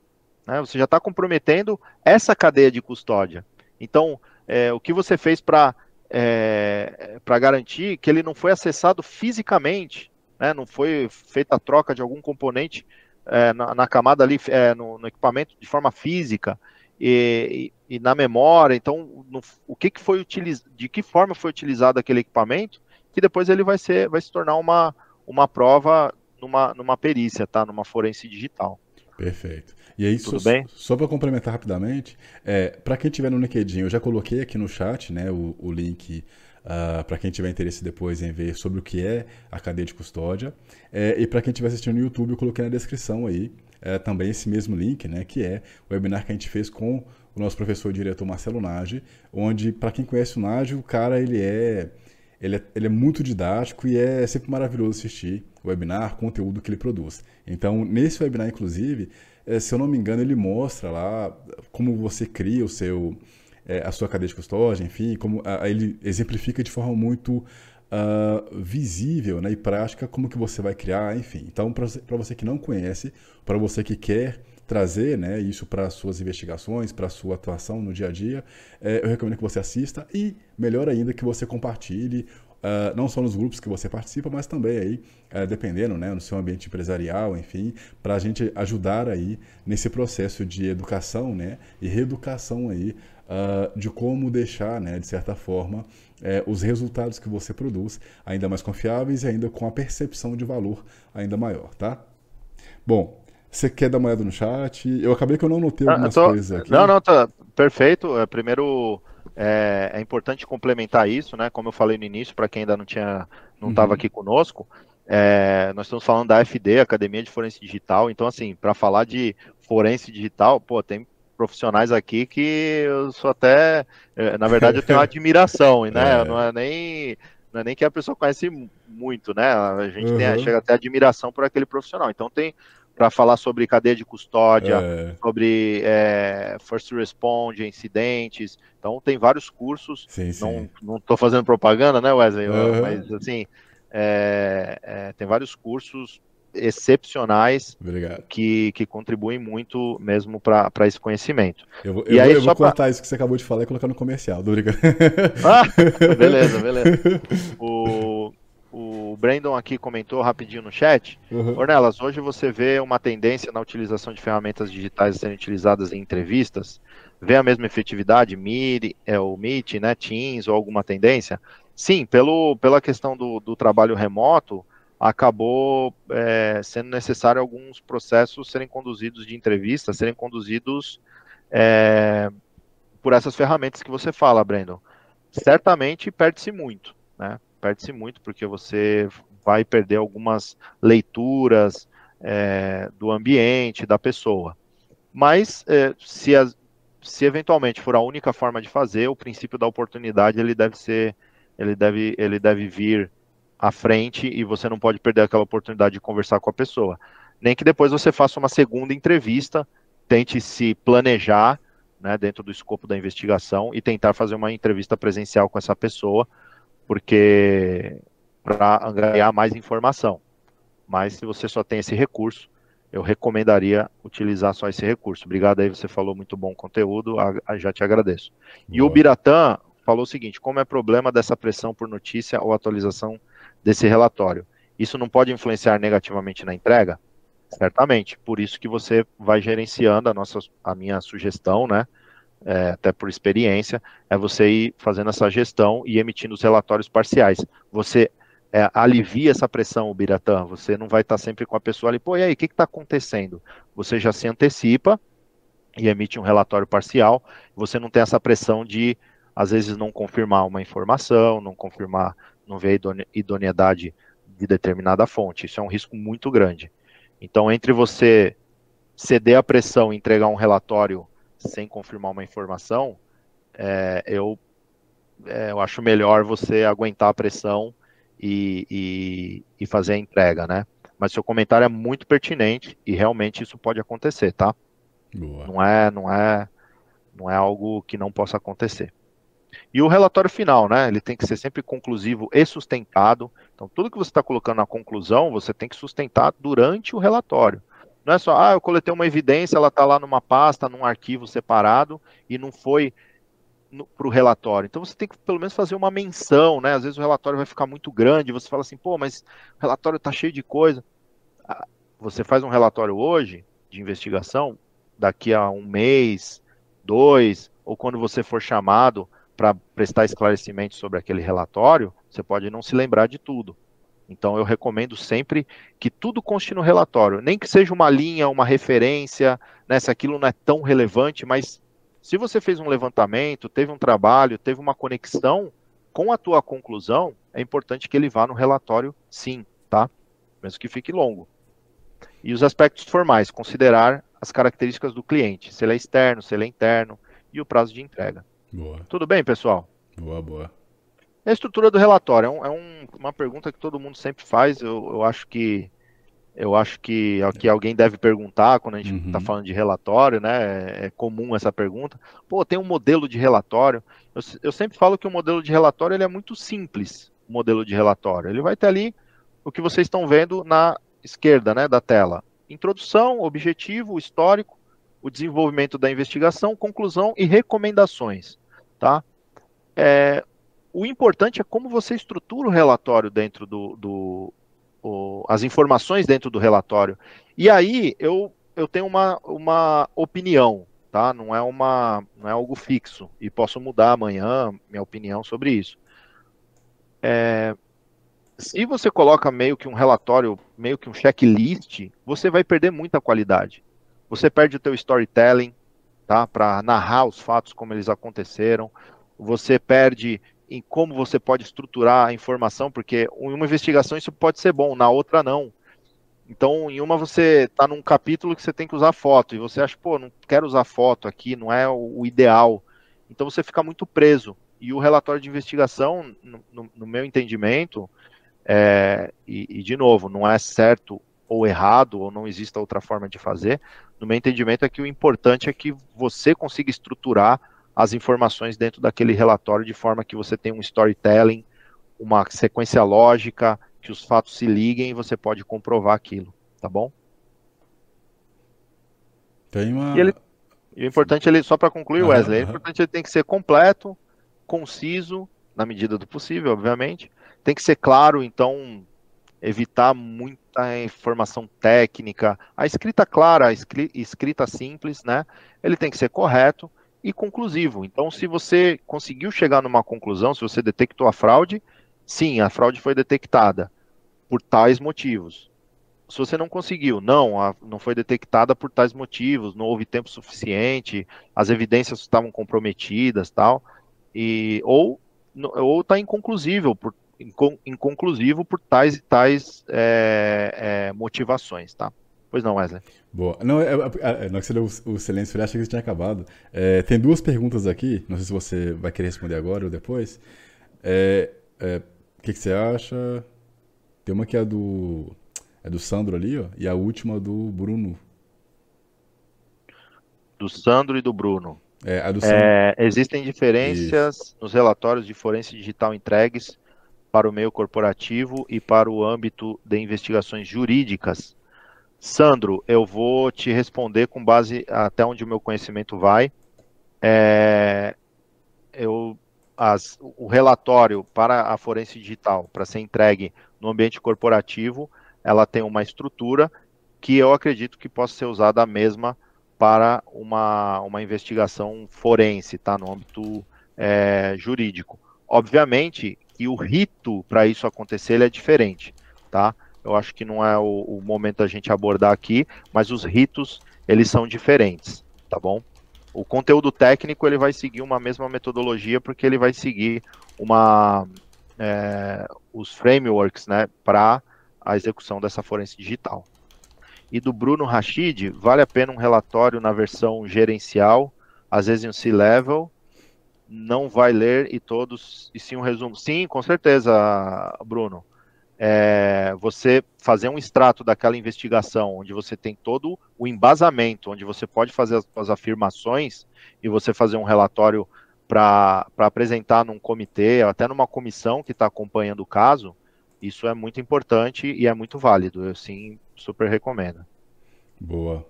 Né? Você já está comprometendo essa cadeia de custódia. Então, é, o que você fez para é, para garantir que ele não foi acessado fisicamente, né? não foi feita a troca de algum componente é, na, na, camada ali, é, no, no, equipamento de forma física e, e, e na memória. Então, no, o que, que foi utilizado, de que forma foi utilizado aquele equipamento, que depois ele vai, ser, vai se tornar uma, uma prova numa, numa perícia, tá? numa forense digital. Perfeito. E aí, Tudo só, bem? só para complementar rapidamente, é, para quem tiver no LinkedIn, eu já coloquei aqui no chat né, o, o link uh, ah, para quem tiver interesse depois em ver sobre o que é a cadeia de custódia. É, e para quem estiver assistindo no YouTube, eu coloquei na descrição aí é, também esse mesmo link, né, que é o webinar que a gente fez com o nosso professor e diretor Marcelo Nage, onde, para quem conhece o Nage, o cara ele é, ele é, ele é muito didático e é sempre maravilhoso assistir o webinar, conteúdo que ele produz. Então, nesse webinar, inclusive, é, se eu não me engano, ele mostra lá como você cria o seu, é, a sua cadeia de custódia, enfim, como a, ele exemplifica de forma muito uh, visível né, e prática como que você vai criar, enfim. Então, para você que não conhece, para você que quer trazer né, isso para suas investigações, para sua atuação no dia a dia, é, eu recomendo que você assista e, melhor ainda, que você compartilhe Uh, não só nos grupos que você participa, mas também aí, uh, dependendo, né, no seu ambiente empresarial, enfim, para a gente ajudar aí nesse processo de educação, né, e reeducação aí uh, de como deixar, né, de certa forma, eh, os resultados que você produz ainda mais confiáveis e ainda com a percepção de valor ainda maior, tá? Bom, você quer dar uma olhada no chat? Eu acabei que eu não notei algumas tô... coisas aqui. Não, não, tá perfeito. Primeiro é, é, importante complementar isso, né? Como eu falei no início, para quem ainda não tinha, não estava uhum. aqui conosco, é, nós estamos falando da FD, Academia de Forense Digital. Então, assim, para falar de forense digital, pô, tem profissionais aqui que eu sou até, é, na verdade, eu tenho admiração, né? É. Não é nem não é nem que a pessoa conhece muito, né? A gente uhum. tem, chega até admiração por aquele profissional. Então tem para falar sobre cadeia de custódia, é. sobre é, first response, incidentes. Então tem vários cursos. Sim, sim. Não estou fazendo propaganda, né, Wesley? Uhum. Mas assim, é, é, tem vários cursos excepcionais que, que contribuem muito mesmo para esse conhecimento. Eu vou, eu aí, eu vou cortar pra... isso que você acabou de falar e colocar no comercial, do Ah, beleza, beleza. O, o Brandon aqui comentou rapidinho no chat. Uhum. Ornelas, hoje você vê uma tendência na utilização de ferramentas digitais serem utilizadas em entrevistas? Vê a mesma efetividade, Meet, é, o Meet, né, Teams ou alguma tendência? Sim, pelo, pela questão do, do trabalho remoto, acabou é, sendo necessário alguns processos serem conduzidos de entrevista, serem conduzidos é, por essas ferramentas que você fala, Brandon. Certamente perde-se muito, né? perde-se muito, porque você vai perder algumas leituras é, do ambiente, da pessoa. Mas é, se, as, se eventualmente for a única forma de fazer, o princípio da oportunidade ele deve ser, ele deve, ele deve vir à frente e você não pode perder aquela oportunidade de conversar com a pessoa. Nem que depois você faça uma segunda entrevista, tente se planejar né, dentro do escopo da investigação e tentar fazer uma entrevista presencial com essa pessoa porque para angariar mais informação. Mas se você só tem esse recurso, eu recomendaria utilizar só esse recurso. Obrigado aí, você falou muito bom conteúdo, a, a, já te agradeço. E o Biratã falou o seguinte: como é problema dessa pressão por notícia ou atualização desse relatório? Isso não pode influenciar negativamente na entrega? Certamente. Por isso que você vai gerenciando a nossa, a minha sugestão, né? é, até por experiência, é você ir fazendo essa gestão e emitindo os relatórios parciais. Você é, alivia essa pressão, o Biratã. Você não vai estar sempre com a pessoa ali, pô, e aí, o que está acontecendo? Você já se antecipa e emite um relatório parcial. Você não tem essa pressão de, às vezes, não confirmar uma informação, não confirmar, não ver a idoneidade de determinada fonte. Isso é um risco muito grande. Então, entre você ceder a pressão e entregar um relatório sem confirmar uma informação, é, eu, é, eu acho melhor você aguentar a pressão e, e, e, fazer a entrega, né? Mas seu comentário é muito pertinente e realmente isso pode acontecer, tá? Boa. Não é, não é, não é algo que não possa acontecer. E o relatório final, né? Ele tem que ser sempre conclusivo e sustentado. Então, tudo que você está colocando na conclusão, você tem que sustentar durante o relatório. Não é só, ah, eu coletei uma evidência, ela está lá numa pasta, num arquivo separado e não foi para o relatório. Então você tem que pelo menos fazer uma menção, né? Às vezes o relatório vai ficar muito grande, você fala assim, pô, mas o relatório está cheio de coisa. Ah, você faz um relatório hoje de investigação, daqui a um mês, dois, ou quando você for chamado para prestar esclarecimento sobre aquele relatório, você pode não se lembrar de tudo. Então eu recomendo sempre que tudo conste no relatório, nem que seja uma linha, uma referência, né, se aquilo não é tão relevante, mas se você fez um levantamento, teve um trabalho, teve uma conexão com a tua conclusão, é importante que ele vá no relatório sim, tá? Mesmo que fique longo. E os aspectos formais, considerar as características do cliente, se ele é externo, se ele é interno e o prazo de entrega. Boa. Tudo bem, pessoal? Boa, boa. A estrutura do relatório é, um, é um, uma pergunta que todo mundo sempre faz. Eu, eu acho que eu acho que, que alguém deve perguntar quando a gente está uhum. falando de relatório, né? É, é comum essa pergunta. Pô, tem um modelo de relatório. Eu, eu sempre falo que o modelo de relatório ele é muito simples. O modelo de relatório. Ele vai ter ali o que vocês estão vendo na esquerda, né, da tela. Introdução, objetivo, histórico, o desenvolvimento da investigação, conclusão e recomendações, tá? É, o importante é como você estrutura o relatório dentro do, do o, as informações dentro do relatório. E aí eu, eu tenho uma, uma opinião, tá? Não é uma não é algo fixo e posso mudar amanhã minha opinião sobre isso. É, se você coloca meio que um relatório, meio que um checklist, você vai perder muita qualidade. Você perde o teu storytelling, tá? Para narrar os fatos como eles aconteceram. Você perde em como você pode estruturar a informação, porque em uma investigação isso pode ser bom, na outra não. Então, em uma você está num capítulo que você tem que usar foto, e você acha, pô, não quero usar foto aqui, não é o, ideal. Então você fica muito preso. E o relatório de investigação, no, no, meu entendimento, é, e, e, de novo, não é certo ou errado, ou não existe outra forma de fazer. No meu entendimento é que o importante é que você consiga estruturar as informações dentro daquele relatório de forma que você tem um storytelling, uma sequência lógica, que os fatos se liguem e você pode comprovar aquilo, tá bom? Tem uma... E, ele, e o importante, ele, só para concluir, Wesley, uhum. o importante ele tem que ser completo, conciso, na medida do possível, obviamente. Tem que ser claro, então, evitar muita informação técnica. A escrita clara, a escrita simples, né? Ele tem que ser correto e conclusivo. Então, se você conseguiu chegar numa conclusão, se você detectou a fraude, sim, a fraude foi detectada por tais motivos. Se você não conseguiu, não, a, não foi detectada por tais motivos, não houve tempo suficiente, as evidências estavam comprometidas, tal, e ou ou está inconclusível por inconclusivo por tais e tais é, é, motivações, tá? Pois não, Wesley. Boa. Não, é, é, é, não que você deu o silêncio, eu achei que tinha acabado. É, tem duas perguntas aqui, não sei se você vai querer responder agora ou depois. É, é, o que, que, você acha? Tem uma que é do, é do Sandro ali, ó, e a última do Bruno. Do Sandro e do Bruno. É, a do Sandro... existem diferenças Isso. nos relatórios de forense digital entregues para o meio corporativo e para o âmbito de investigações jurídicas Sandro, eu vou te responder com base até onde o meu conhecimento vai. É, eu, as, o relatório para a forense digital, para ser entregue no ambiente corporativo, ela tem uma estrutura que eu acredito que possa ser usada a mesma para uma, uma investigação forense, tá? No âmbito é, jurídico. Obviamente que o rito para isso acontecer é diferente, tá? Eu acho que não é o, o momento da gente abordar aqui, mas os ritos eles são diferentes, tá bom? O conteúdo técnico ele vai seguir uma mesma metodologia porque ele vai seguir uma é, os frameworks, né, para a execução dessa forense digital. E do Bruno Rachid, vale a pena um relatório na versão gerencial, às vezes em um C-level, não vai ler e todos, e sim um resumo. Sim, com certeza, Bruno. É, você fazer um extrato daquela investigação, onde você tem todo o embasamento, onde você pode fazer as, as afirmações e você fazer um relatório para apresentar num comitê, até numa comissão que está acompanhando o caso, isso é muito importante e é muito válido. Eu sim super recomendo. Boa.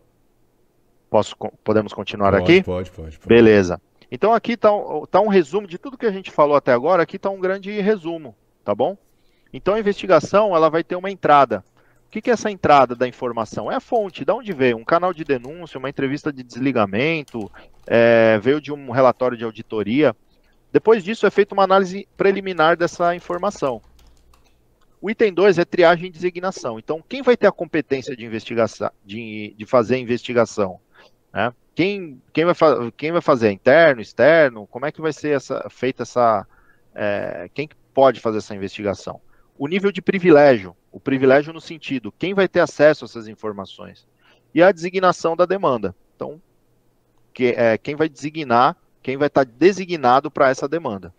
Posso, podemos continuar pode, aqui? Pode, pode, pode. Beleza. Então aqui está tá um resumo de tudo que a gente falou até agora, aqui está um grande resumo, tá bom? Então a investigação ela vai ter uma entrada. O que, que é essa entrada da informação? É a fonte, de onde veio? Um canal de denúncia, uma entrevista de desligamento, é, veio de um relatório de auditoria. Depois disso é feita uma análise preliminar dessa informação. O item 2 é triagem e designação. Então, quem vai ter a competência de investigação, de, de fazer a investigação? Né? Quem, quem, vai quem vai fazer? Interno, externo? Como é que vai ser essa, feita essa. É, quem pode fazer essa investigação? O nível de privilégio. O privilégio no sentido, quem vai ter acesso a essas informações? E a designação da demanda. Então, que, é, quem vai designar, quem vai estar designado para essa demanda.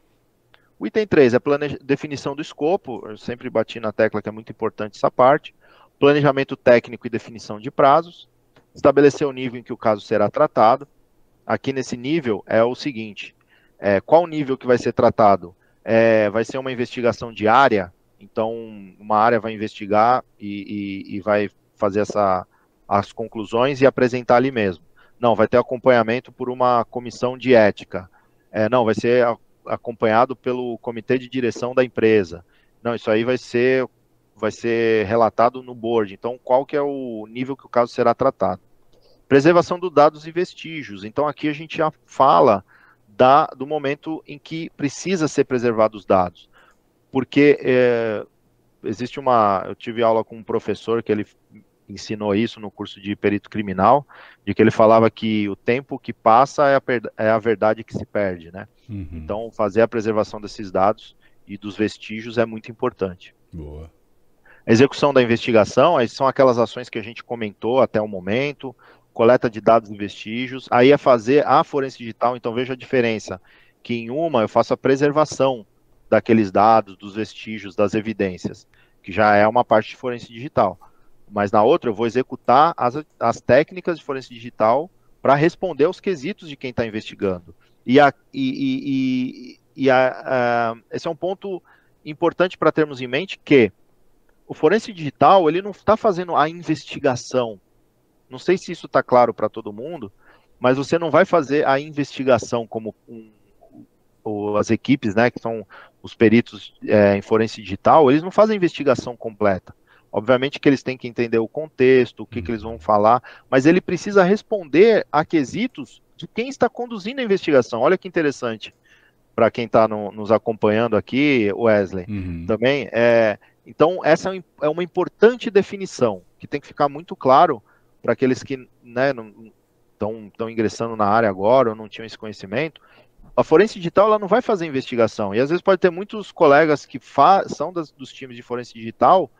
O item 3 é a definição do escopo, eu sempre bati na tecla que é muito importante essa parte. Planejamento técnico e definição de prazos estabelecer o nível em que o caso será tratado. Aqui nesse nível é o seguinte: é, qual nível que vai ser tratado? É, vai ser uma investigação diária, então uma área vai investigar e, e, e vai fazer essa, as conclusões e apresentar ali mesmo. Não, vai ter acompanhamento por uma comissão de ética. É, não, vai ser acompanhado pelo comitê de direção da empresa. Não, isso aí vai ser vai ser relatado no board. Então, qual que é o nível que o caso será tratado? Preservação dos dados e vestígios. Então, aqui a gente já fala da, do momento em que precisa ser preservados os dados. Porque é, existe uma. Eu tive aula com um professor que ele ensinou isso no curso de perito criminal, de que ele falava que o tempo que passa é a, é a verdade que se perde, né? Uhum. Então, fazer a preservação desses dados e dos vestígios é muito importante. Boa. Execução da investigação, aí são aquelas ações que a gente comentou até o momento, coleta de dados e vestígios. Aí é fazer a forense digital, então veja a diferença, que em uma eu faço a preservação daqueles dados, dos vestígios, das evidências, que já é uma parte de forense digital. Mas na outra eu vou executar as, as técnicas de forense digital para responder aos quesitos de quem está investigando. E, a, e, e, e a, a, esse é um ponto importante para termos em mente que o forense digital ele não está fazendo a investigação. Não sei se isso está claro para todo mundo, mas você não vai fazer a investigação como um, ou as equipes, né, que são os peritos é, em forense digital, eles não fazem a investigação completa. Obviamente que eles têm que entender o contexto, o que, que eles vão falar, mas ele precisa responder a quesitos de quem está conduzindo a investigação. Olha que interessante para quem está no, nos acompanhando aqui, Wesley, uhum. também. É, então, essa é, é uma importante definição que tem que ficar muito claro para aqueles que né, estão ingressando na área agora ou não tinham esse conhecimento. A forense digital ela não vai fazer investigação. E às vezes pode ter muitos colegas que são das, dos times de forense digital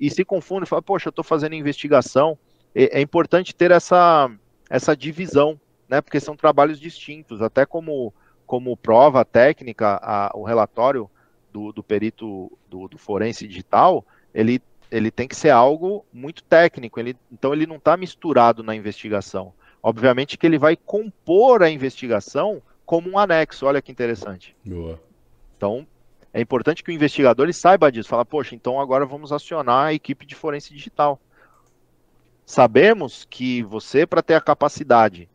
e se confundem e falam, poxa, eu estou fazendo investigação. É, é importante ter essa, essa divisão, né? Porque são trabalhos distintos, até como, como prova técnica, a, o relatório do, do perito do, do, forense digital, ele, ele tem que ser algo muito técnico, ele, então ele não está misturado na investigação. Obviamente que ele vai compor a investigação como um anexo, olha que interessante. Boa. Então, é importante que o investigador ele saiba disso, fala, poxa, então agora vamos acionar a equipe de forense digital. Sabemos que você, para ter a capacidade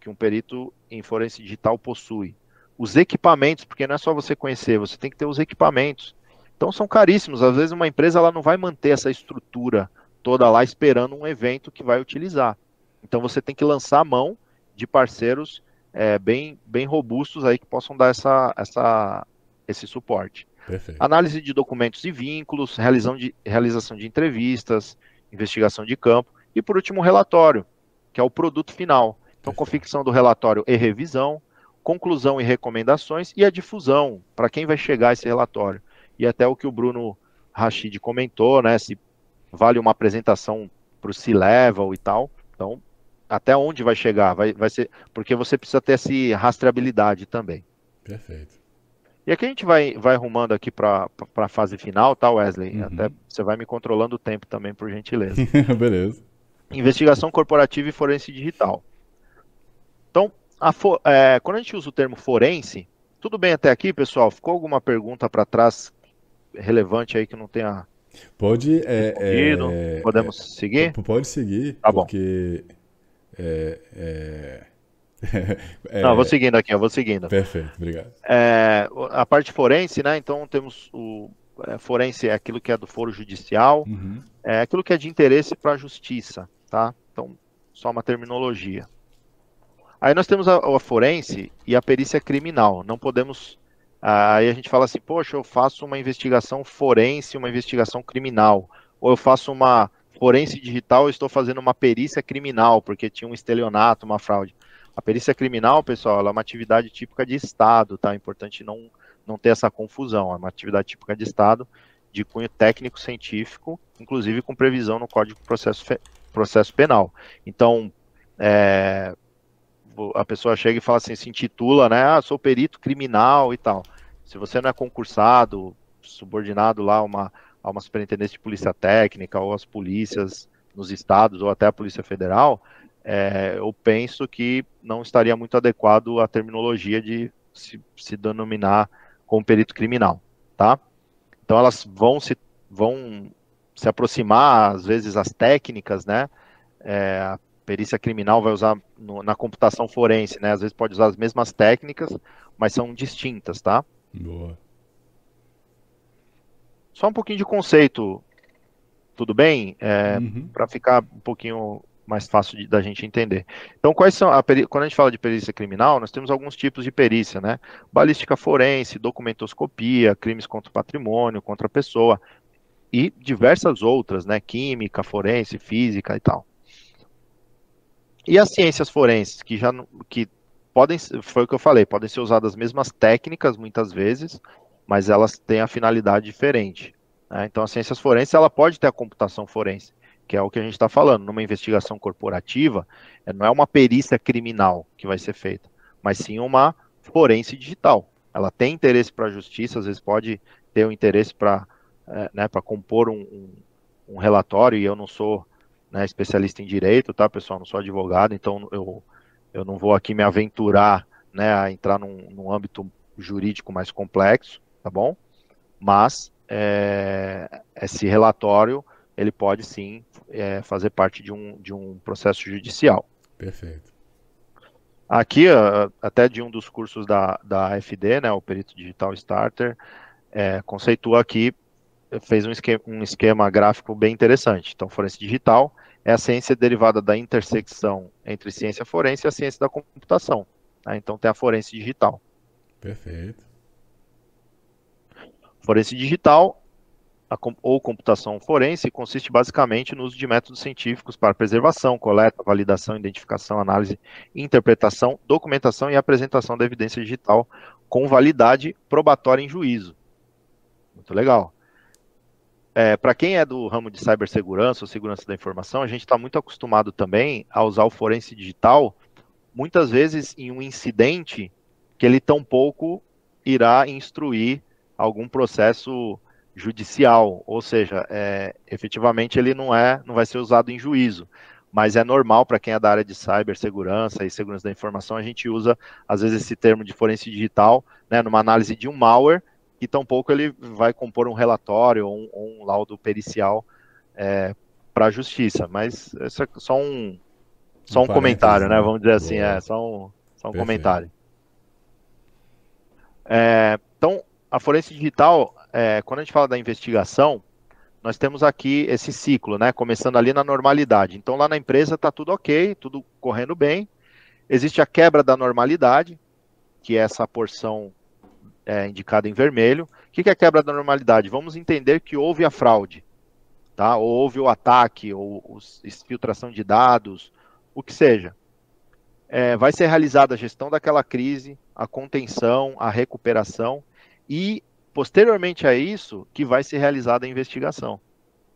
que um perito em forense digital possui, os equipamentos, porque não é só você conhecer, você tem que ter os equipamentos. Então são caríssimos. Às vezes uma empresa ela não vai manter essa estrutura toda lá esperando um evento que vai utilizar. Então você tem que lançar a mão de parceiros é, bem, bem robustos aí que possam dar essa, essa, esse suporte. Perfeito. Análise de documentos e vínculos, realização de, realização de entrevistas, investigação de campo e, por último, o relatório, que é o produto final. Então, Perfeito. confecção do relatório e revisão, conclusão e recomendações e a difusão, para quem vai chegar esse relatório. E até o que o Bruno Rachid comentou, né, se vale uma apresentação para o C-Level e tal. Então, até onde vai chegar? Vai, vai ser porque você precisa ter essa rastreabilidade também. Perfeito. E aqui a gente vai, vai arrumando aqui para a fase final, tá, Wesley? Uhum. Até você vai me controlando o tempo também, por gentileza. Beleza. Investigação corporativa e forense digital. Então, a, é, quando a gente usa o termo forense, tudo bem até aqui, pessoal? Ficou alguma pergunta para trás relevante aí que não tenha. Pode. É, é, Podemos é, seguir? Pode seguir, tá porque. É, é é... Não, vou seguindo aqui, eu vou seguindo. Perfeito, obrigado. É, a parte forense, né? Então temos o é, forense é aquilo que é do foro judicial, uhum. é aquilo que é de interesse para a justiça, tá? Então, só uma terminologia. Aí nós temos a, a, forense e a perícia criminal. Não podemos. Aí a gente fala assim, poxa, eu faço uma investigação forense, uma investigação criminal. Ou eu faço uma forense digital, estou fazendo uma perícia criminal, porque tinha um estelionato, uma fraude. A perícia criminal, pessoal, é uma atividade típica de Estado, tá? É importante não, não ter essa confusão. É uma atividade típica de Estado, de cunho técnico-científico, inclusive com previsão no Código de Processo, Processo Penal. Então, é, a pessoa chega e fala assim, se intitula, né? Ah, sou perito criminal e tal. Se você não é concursado, subordinado lá a uma, a uma superintendência de polícia técnica ou as polícias nos estados ou até a Polícia Federal, é, eu penso que não estaria muito adequado a terminologia de se, se denominar como perito criminal, tá? Então elas vão se, vão se aproximar, às vezes, as técnicas, né? É, perícia criminal vai usar no, na computação forense, né? Às vezes pode usar as mesmas técnicas, mas são distintas, tá? Boa. Só um pouquinho de conceito, tudo bem? É, uhum. Para ficar um pouquinho mais fácil de, da gente entender. Então, quais são a quando a gente fala de perícia criminal, nós temos alguns tipos de perícia, né? Balística forense, documentoscopia, crimes contra o patrimônio, contra a pessoa e diversas outras, né? Química, forense, física e tal. E as ciências forenses, que já que podem, foi o que eu falei, podem ser usadas as mesmas técnicas muitas vezes, mas elas têm a finalidade diferente. Né? Então, as ciências forenses ela pode ter a computação forense que é o que a gente está falando, numa investigação corporativa, é, não é uma perícia criminal que vai ser feita, mas sim uma forense digital. Ela tem interesse para a justiça, às vezes pode ter um interesse para é, né, compor um, um, um, relatório, e eu não sou né, especialista em direito, tá, pessoal? Não sou advogado, então eu, eu não vou aqui me aventurar né, a entrar num, num âmbito jurídico mais complexo, tá bom? Mas é, esse relatório ele pode sim é, fazer parte de um, de um processo judicial. Perfeito. Aqui, até de um dos cursos da, da FD, né, o Perito Digital Starter, é, conceitua aqui, fez um esquema, um esquema gráfico bem interessante. Então, forense digital é a ciência derivada da intersecção entre ciência forense e a ciência da computação. Né? Então, tem a forense digital. Perfeito. Forense digital a, ou computação forense consiste basicamente no uso de métodos científicos para preservação, coleta, validação, identificação, análise, interpretação, documentação e apresentação da evidência digital com validade probatória em juízo. Muito legal. É, para quem é do ramo de cibersegurança ou segurança da informação, a gente está muito acostumado também a usar o forense digital, muitas vezes em um incidente que ele tampouco irá instruir algum processo judicial, ou seja, é, efetivamente ele não é, não vai ser usado em juízo, mas é normal para quem é da área de cibersegurança e segurança da informação, a gente usa às vezes esse termo de forense digital, né, numa análise de um malware, e tampouco ele vai compor um relatório ou um, ou um laudo pericial é, para a justiça, mas isso é só um só um, um comentário, né? né? Vamos dizer assim, é só um, só um comentário. É, então, a forense digital é, quando a gente fala da investigação, nós temos aqui esse ciclo, né? Começando ali na normalidade. Então lá na empresa está tudo ok, tudo correndo bem. Existe a quebra da normalidade, que é essa porção é, indicada em vermelho. O que é a quebra da normalidade? Vamos entender que houve a fraude, tá? Ou houve o ataque, ou, ou filtração de dados, o que seja. É, vai ser realizada a gestão daquela crise, a contenção, a recuperação e posteriormente a isso que vai ser realizada a investigação.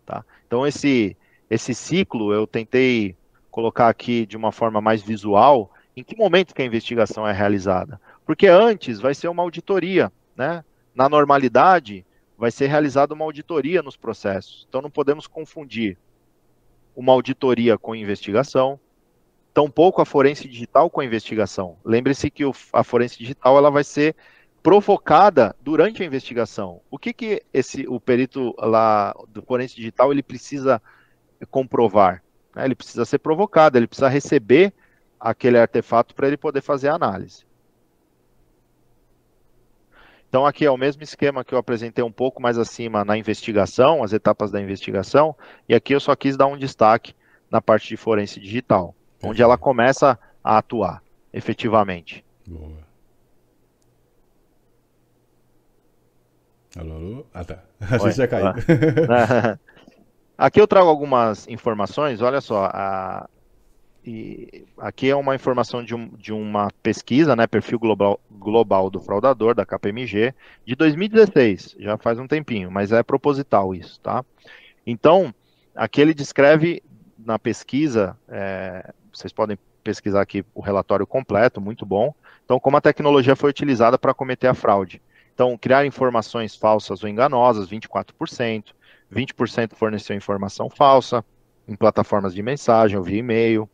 Tá? Então esse esse ciclo eu tentei colocar aqui de uma forma mais visual em que momento que a investigação é realizada. Porque antes vai ser uma auditoria, né? Na normalidade vai ser realizada uma auditoria nos processos. Então não podemos confundir uma auditoria com investigação, tampouco a forense digital com a investigação. Lembre-se que a forense digital ela vai ser provocada durante a investigação. O que, que esse o perito lá do forense digital ele precisa comprovar? Né? Ele precisa ser provocado, ele precisa receber aquele artefato para ele poder fazer a análise. Então aqui é o mesmo esquema que eu apresentei um pouco mais acima na investigação, as etapas da investigação, e aqui eu só quis dar um destaque na parte de forense digital, onde ela começa a atuar efetivamente. Boa. Alô, alô? Ah, tá. A gente já caiu. Aqui eu trago algumas informações, olha só. A... E aqui é uma informação de, um, de uma pesquisa, né, perfil global, global do fraudador, da KPMG, de 2016, já faz um tempinho, mas é proposital isso, tá? Então, aqui ele descreve na pesquisa, é, vocês podem pesquisar aqui o relatório completo, muito bom. Então, como a tecnologia foi utilizada para cometer a fraude. Então, criar informações falsas ou enganosas, 24%. 20% forneceu informação falsa em plataformas de mensagem ou via e-mail.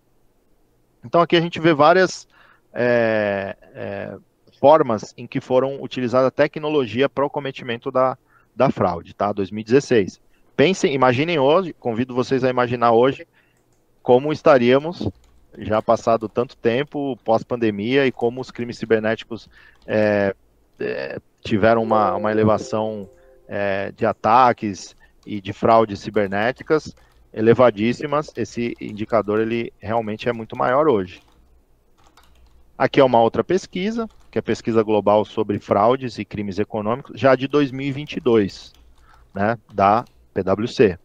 Então, aqui a gente vê várias é, é, formas em que foram utilizada a tecnologia para o cometimento da, da fraude, tá? 2016. Pensem, imaginem hoje, convido vocês a imaginar hoje como estaríamos já passado tanto tempo pós-pandemia e como os crimes cibernéticos é, é, tiveram uma, uma elevação é, de ataques e de fraudes cibernéticas elevadíssimas, esse indicador ele realmente é muito maior hoje. Aqui é uma outra pesquisa, que é a pesquisa global sobre fraudes e crimes econômicos, já de 2022, né, da PwC.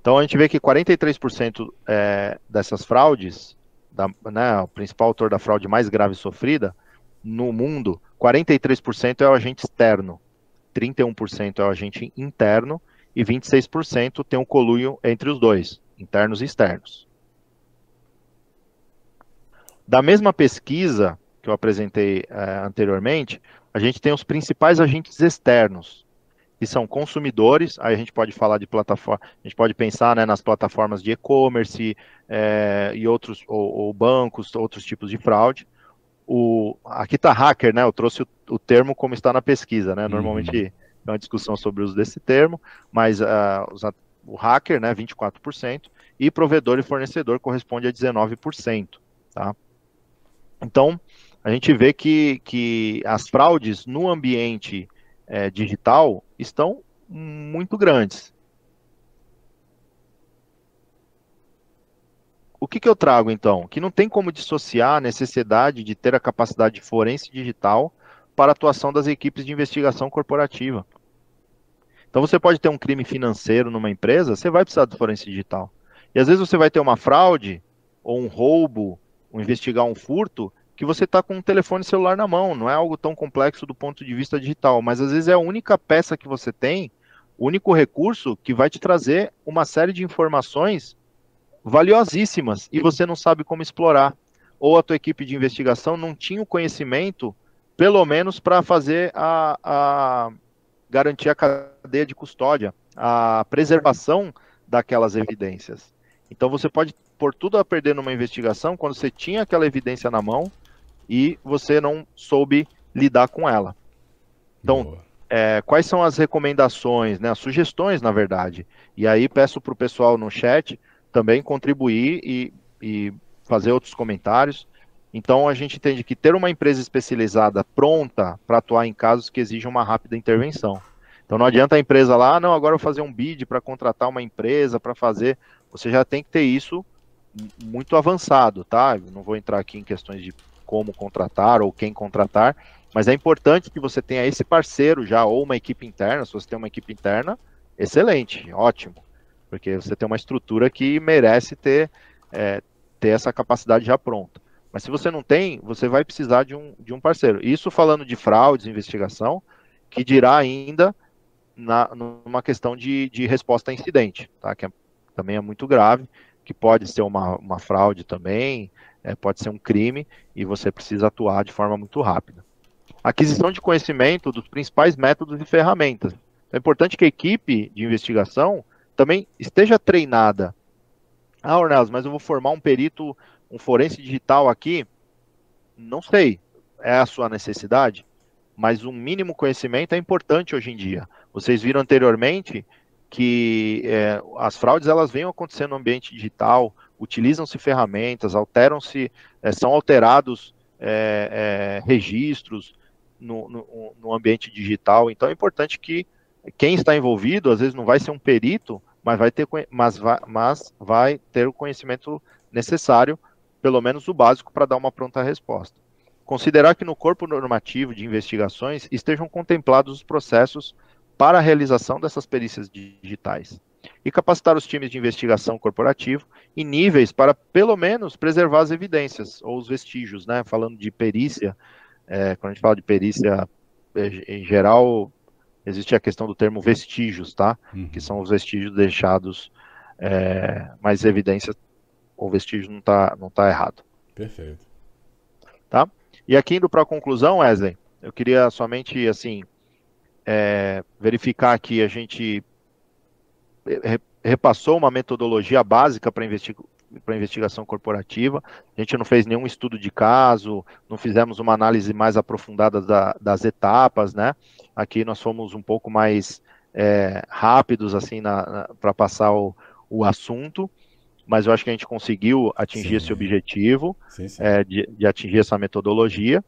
Então a gente vê que 43% é, dessas fraudes, da, né, o principal autor da fraude mais grave sofrida no mundo 43% é o agente externo, 31% é o agente interno e 26% tem um colunho entre os dois, internos e externos. Da mesma pesquisa que eu apresentei é, anteriormente, a gente tem os principais agentes externos, que são consumidores, aí a gente pode falar de plataforma, a gente pode pensar né, nas plataformas de e-commerce é, e outros, ou, ou bancos, outros tipos de fraude o, aqui está hacker, né? Eu trouxe o, o, termo como está na pesquisa, né? Normalmente uhum. É uma discussão sobre o uso desse termo, mas uh, o hacker, né, 24%, e provedor e fornecedor corresponde a 19%, tá? Então, a gente vê que, que as fraudes no ambiente é, digital estão muito grandes. o que, que eu trago então? Que não tem como dissociar a necessidade de ter a capacidade forense digital para a atuação das equipes de investigação corporativa. Então você pode ter um crime financeiro numa empresa, você vai precisar do forense digital. E às vezes você vai ter uma fraude, ou um roubo, ou investigar um furto, que você está com um telefone celular na mão. Não é algo tão complexo do ponto de vista digital, mas às vezes é a única peça que você tem, o único recurso que vai te trazer uma série de informações valiosíssimas e você não sabe como explorar. Ou a tua equipe de investigação não tinha o conhecimento, pelo menos para fazer a, a garantir a cadeia de custódia, a preservação daquelas evidências. Então você pode pôr tudo a perder numa investigação quando você tinha aquela evidência na mão e você não soube lidar com ela. Então, é, quais são as recomendações, né, as sugestões, na verdade? E aí peço para o pessoal no chat também contribuir e, e fazer outros comentários. Então a gente entende que ter uma empresa especializada pronta para atuar em casos que exigem uma rápida intervenção. Então não adianta a empresa lá, ah, não, agora eu vou fazer um bid para contratar uma empresa para fazer. Você já tem que ter isso muito avançado, tá? Eu não vou entrar aqui em questões de como contratar ou quem contratar, mas é importante que você tenha esse parceiro já, ou uma equipe interna, se você tem uma equipe interna, excelente, ótimo, porque você tem uma estrutura que merece ter, é, ter essa capacidade já pronta. Mas se você não tem, você vai precisar de um, de um parceiro. Isso falando de fraudes, investigação, que dirá ainda na, numa questão de, de resposta a incidente, tá? que é, também é muito grave, que pode ser uma, uma fraude também, é, pode ser um crime, e você precisa atuar de forma muito rápida. Aquisição de conhecimento dos principais métodos e ferramentas. É importante que a equipe de investigação também esteja treinada. Ah, Ornelas, mas eu vou formar um perito, um forense digital aqui? Não sei. É a sua necessidade? Mas um mínimo conhecimento é importante hoje em dia. Vocês viram anteriormente que é, as fraudes elas vêm acontecendo no ambiente digital, utilizam-se ferramentas, alteram-se, é, são alterados é, é registros no, no, no, ambiente digital. Então é importante que quem está envolvido, às vezes não vai ser um perito, mas vai ter, mas vai, mas vai ter o conhecimento necessário, pelo menos o básico, para dar uma pronta resposta. Considerar que no corpo normativo de investigações estejam contemplados os processos para a realização dessas perícias digitais. E capacitar os times de investigação corporativo em níveis para, pelo menos, preservar as evidências ou os vestígios, né? Falando de perícia, é, quando a gente fala de perícia, é, em geral, existe a questão do termo vestígios, tá? Uhum. Que são os vestígios deixados, é, mas evidência, o vestígio não está não tá errado. Perfeito. Tá? E aqui indo para a conclusão, Wesley, eu queria somente assim é, verificar que a gente repassou uma metodologia básica para investigar para investigação corporativa. A gente não fez nenhum estudo de caso, não fizemos uma análise mais aprofundada da, das etapas, né? Aqui nós fomos um pouco mais é, rápidos assim para passar o, o assunto mas eu acho que a gente conseguiu atingir sim. esse objetivo sim, sim. É, de, de, atingir essa metodologia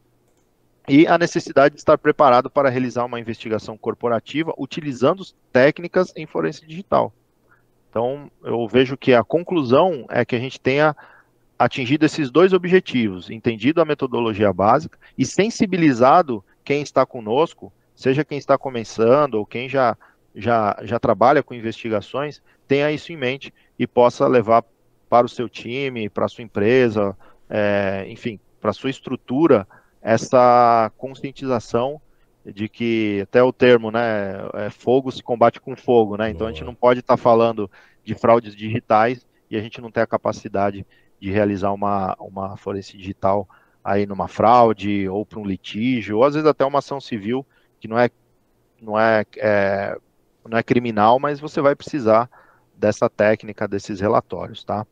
e a necessidade de estar preparado para realizar uma investigação corporativa utilizando técnicas em forense digital. Então, eu vejo que a conclusão é que a gente tenha atingido esses dois objetivos, entendido a metodologia básica e sensibilizado quem está conosco, seja quem está começando ou quem já, já, já trabalha com investigações, tenha isso em mente e possa levar para o seu time, para a sua empresa, é, enfim, para a sua estrutura, essa conscientização de que até o termo, né, é, fogo se combate com fogo, né? Então a gente não pode estar tá falando de fraudes digitais e a gente não ter a capacidade de realizar uma, uma forense digital aí numa fraude ou para um litígio, ou às vezes até uma ação civil que não é não é, é não é criminal, mas você vai precisar dessa técnica, desses relatórios, tá?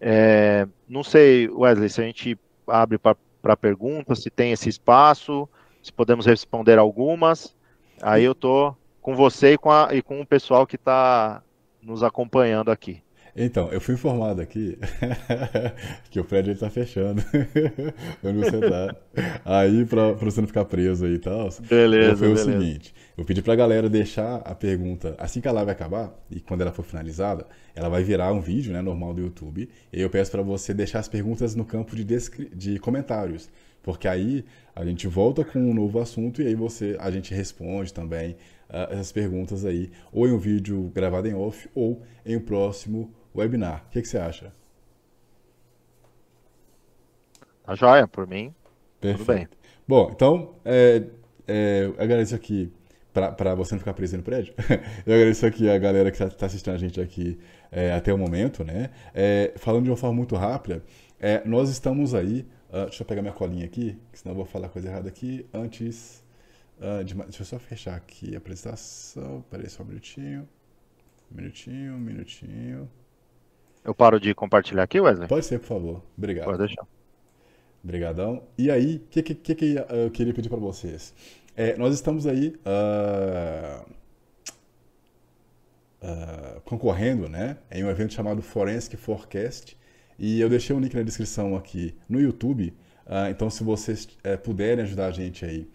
É, não sei, Wesley, se a gente abre para perguntas, se tem esse espaço, se podemos responder algumas. Aí eu tô com você e com, a, e com o pessoal que está nos acompanhando aqui. Então, eu fui informado aqui que o prédio está fechando. onde você tá. Aí, para você não ficar preso aí e tal. Beleza. Foi beleza. o seguinte: eu pedi para a galera deixar a pergunta assim que a live acabar, e quando ela for finalizada, ela vai virar um vídeo né, normal do YouTube. E eu peço para você deixar as perguntas no campo de, de comentários. Porque aí a gente volta com um novo assunto e aí você a gente responde também uh, essas perguntas aí, ou em um vídeo gravado em off, ou em um próximo webinar. O que, que você acha? Tá joia, por mim. Perfeito. Tudo bem. Bom, então, é, é, agradeço aqui, para você não ficar preso no prédio, eu agradeço aqui a galera que está tá assistindo a gente aqui é, até o momento, né? É, falando de uma forma muito rápida, é, nós estamos aí, uh, deixa eu pegar minha colinha aqui, senão eu vou falar coisa errada aqui, antes uh, de, deixa eu só fechar aqui a apresentação, peraí só um minutinho, um minutinho, um minutinho. Eu paro de compartilhar aqui, Wesley? Pode ser, por favor. Obrigado. Pode deixar. Obrigadão. E aí, o que, que, que, eu queria pedir para vocês? É, nós estamos aí uh, uh, concorrendo né, em um evento chamado Forensic Forecast. E eu deixei um link na descrição aqui no YouTube. Uh, então, se vocês puderem ajudar a gente aí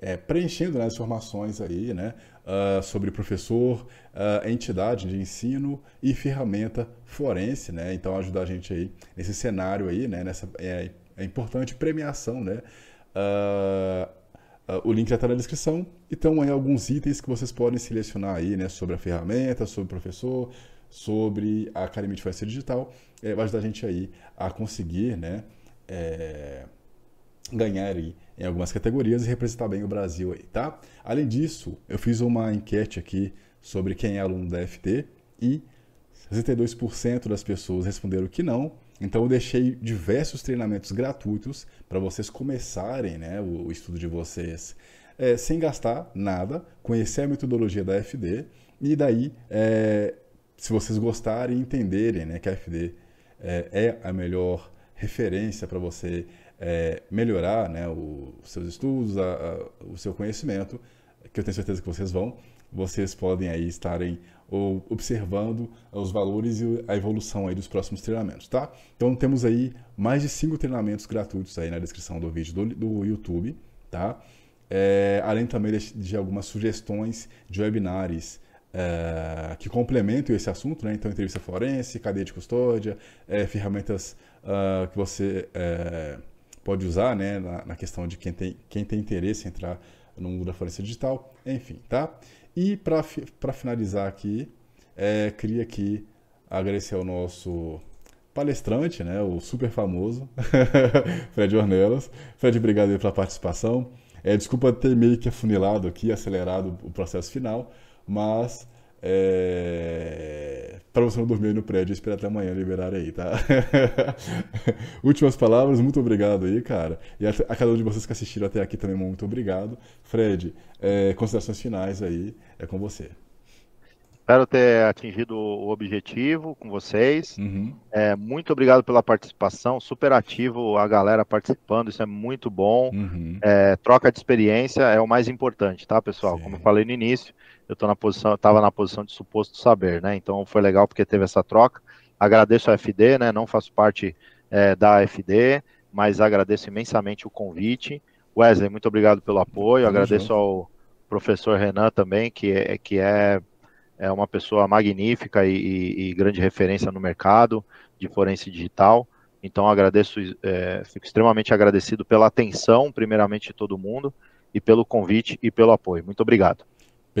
é, preenchendo né, as informações aí, né, sobre professor, entidade de ensino e ferramenta forense, né? Então ajudar a gente aí nesse cenário aí, né? Nessa é, é importante premiação, né? Uh, o link já está na descrição. Então, aí alguns itens que vocês podem selecionar aí, né? Sobre a ferramenta, sobre o professor, sobre a Academia de Forense Digital. É, vai ajudar a gente aí a conseguir, né? É, ganhar aí em algumas categorias e representar bem o Brasil aí, tá? Além disso, eu fiz uma enquete aqui sobre quem é aluno da FT e 62% das pessoas responderam que não. Então eu deixei diversos treinamentos gratuitos para vocês começarem né, o, o estudo de vocês. É, sem gastar nada, conhecer a metodologia da FD e daí, é, se vocês gostarem e entenderem né, que a FD é, é a melhor referência para você é, melhorar né, os seus estudos, a, a, o seu conhecimento, que eu tenho certeza que vocês vão, vocês podem aí estarem observando os valores e a evolução aí dos próximos treinamentos, tá? Então temos aí mais de cinco treinamentos gratuitos aí na descrição do vídeo do, do YouTube, tá? É, além também de, de, algumas sugestões de webinars é, que complementam esse assunto, né? Então entrevista forense, cadeia de custódia, é, ferramentas uh, que você é, pode usar, né, na, na, questão de quem tem, quem tem interesse em entrar no mundo da forense digital, enfim, tá? E para finalizar aqui, é, queria aqui agradecer ao nosso palestrante, né, o super famoso, Fred Ornelas. Fred, obrigado pela participação. É, desculpa ter meio que afunilado aqui, acelerado o processo final, mas é... Para você não dormir aí no prédio, espera até amanhã liberar aí, tá? Últimas palavras, muito obrigado aí, cara. E a, a, cada um de vocês que assistiram até aqui também, muito obrigado. Fred, é, considerações finais aí, é com você. Espero ter atingido o objetivo com vocês. Uhum. É, muito obrigado pela participação, super ativo a galera participando, isso é muito bom. Uhum. É, troca de experiência é o mais importante, tá, pessoal? Sim. Como eu falei no início, eu tô na posição, estava na posição de suposto saber, né? Então foi legal porque teve essa troca. Agradeço a FD, né? Não faço parte é, da FD, mas agradeço imensamente o convite. Wesley, muito obrigado pelo apoio. Tamo agradeço junto. ao professor Renan também, que é, que é, é uma pessoa magnífica e, e, grande referência no mercado de forense digital. Então agradeço, é, fico extremamente agradecido pela atenção, primeiramente de todo mundo, e pelo convite e pelo apoio. Muito obrigado.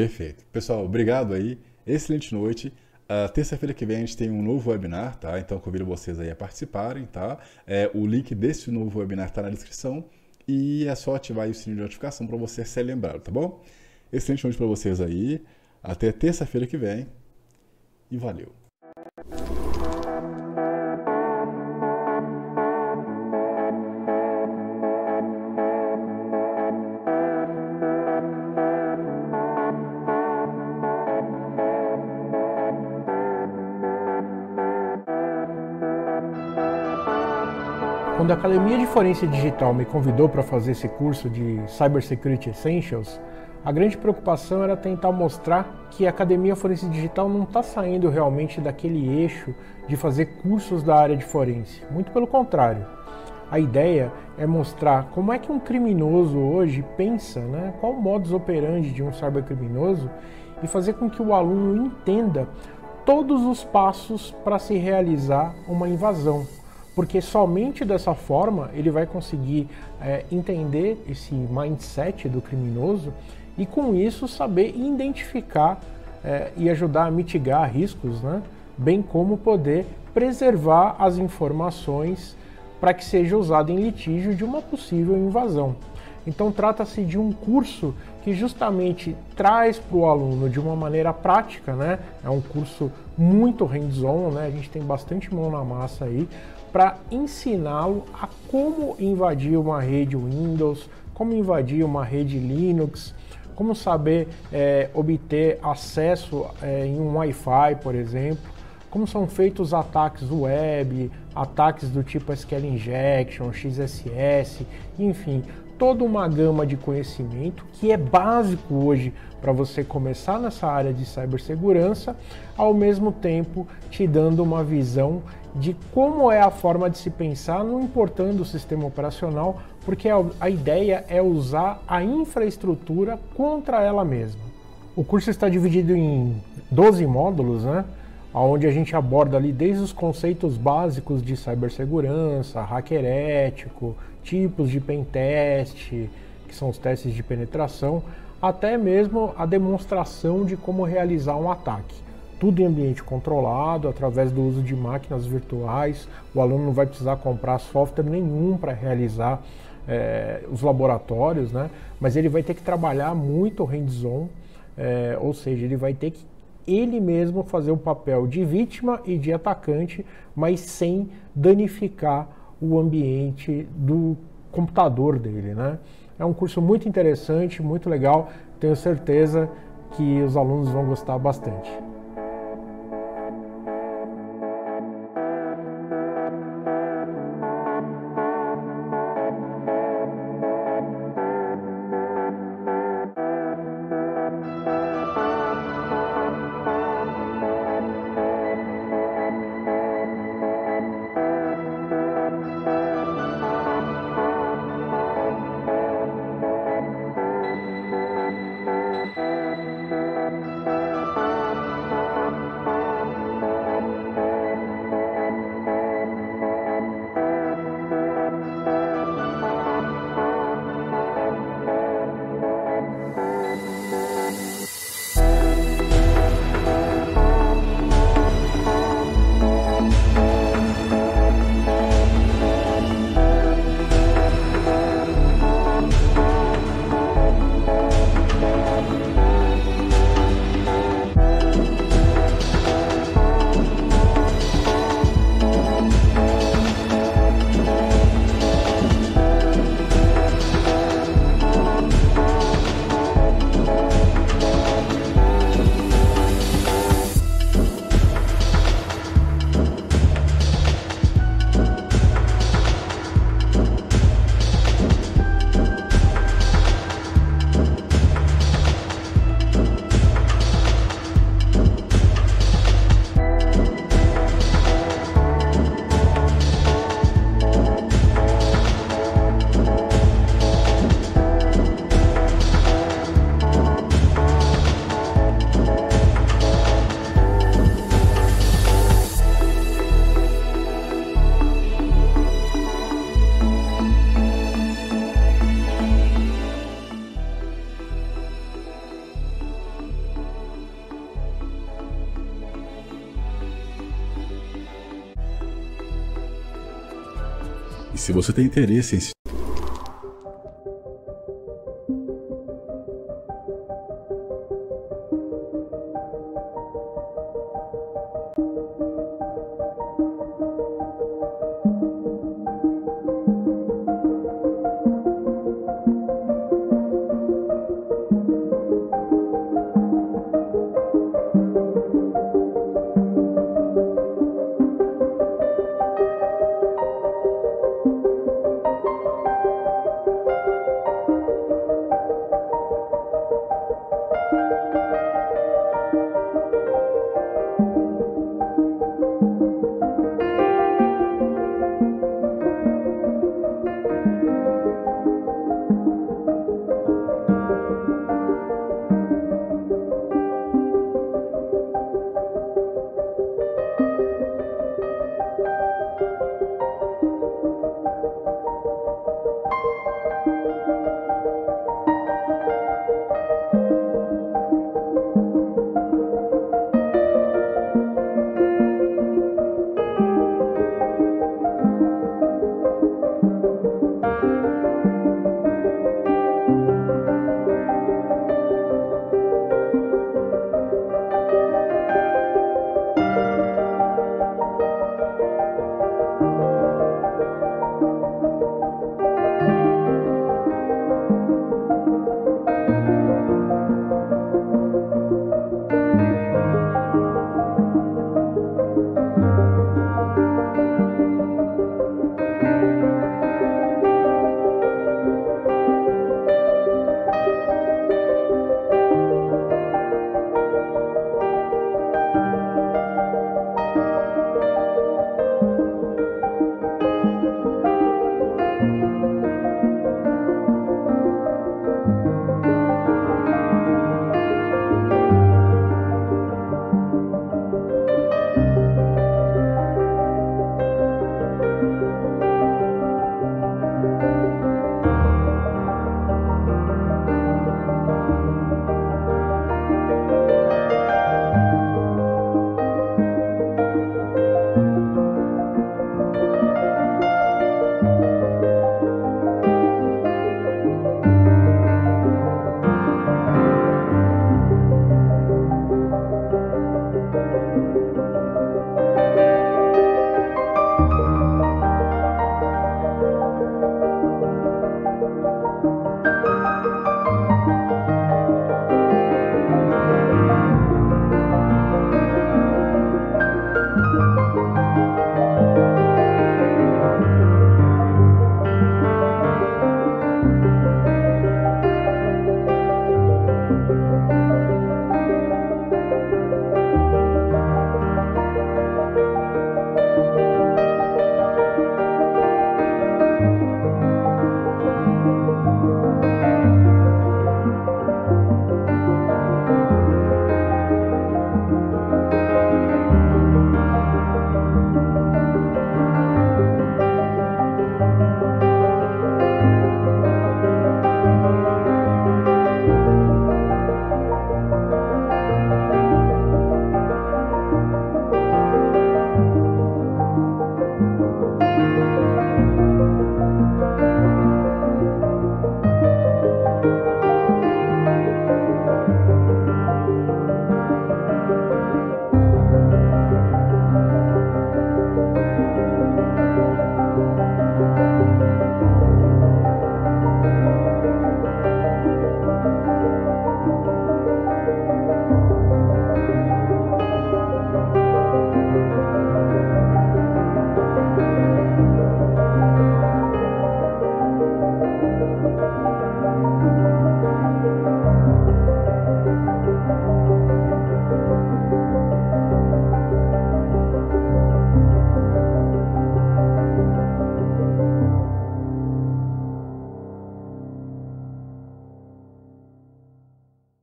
Perfeito. Pessoal, obrigado aí. Excelente noite. Uh, Terça-feira que vem a gente tem um novo webinar, tá? Então convido vocês aí a participarem, tá? É, o link desse novo webinar está na descrição e é só ativar o sininho de notificação para você ser lembrado, tá bom? Excelente noite para vocês aí. Até terça-feira que vem e valeu. Quando a Academia de Forense Digital me convidou para fazer esse curso de Cybersecurity Essentials, a grande preocupação era tentar mostrar que a Academia Forense Digital não está saindo realmente daquele eixo de fazer cursos da área de forense. Muito pelo contrário. A ideia é mostrar como é que um criminoso hoje pensa, né? qual o modus operandi de um cybercriminoso e fazer com que o aluno entenda todos os passos para se realizar uma invasão, porque somente dessa forma ele vai conseguir é, entender esse mindset do criminoso e com isso saber identificar é, e ajudar a mitigar riscos, né? bem como poder preservar as informações para que seja usado em litígio de uma possível invasão. Então trata-se de um curso que justamente traz para o aluno de uma maneira prática, né? É um curso muito hands-on, né? A gente tem bastante mão na massa aí para ensiná-lo a como invadir uma rede Windows, como invadir uma rede Linux, como saber é, obter acesso é, em um Wi-Fi, por exemplo, como são feitos ataques web, ataques do tipo SQL Injection, XSS, enfim, toda uma gama de conhecimento que é básico hoje para você começar nessa área de cibersegurança, ao mesmo tempo te dando uma visão de como é a forma de se pensar, não importando o sistema operacional, porque a ideia é usar a infraestrutura contra ela mesma. O curso está dividido em 12 módulos, né? onde a gente aborda ali desde os conceitos básicos de cibersegurança, hacker ético, tipos de pentest, que são os testes de penetração, até mesmo a demonstração de como realizar um ataque. Tudo em ambiente controlado, através do uso de máquinas virtuais. O aluno não vai precisar comprar software nenhum para realizar é, os laboratórios, né? mas ele vai ter que trabalhar muito hands-on, é, ou seja, ele vai ter que ele mesmo fazer o papel de vítima e de atacante, mas sem danificar o ambiente do computador dele, né? É um curso muito interessante, muito legal. Tenho certeza que os alunos vão gostar bastante. Se você tem interesse em se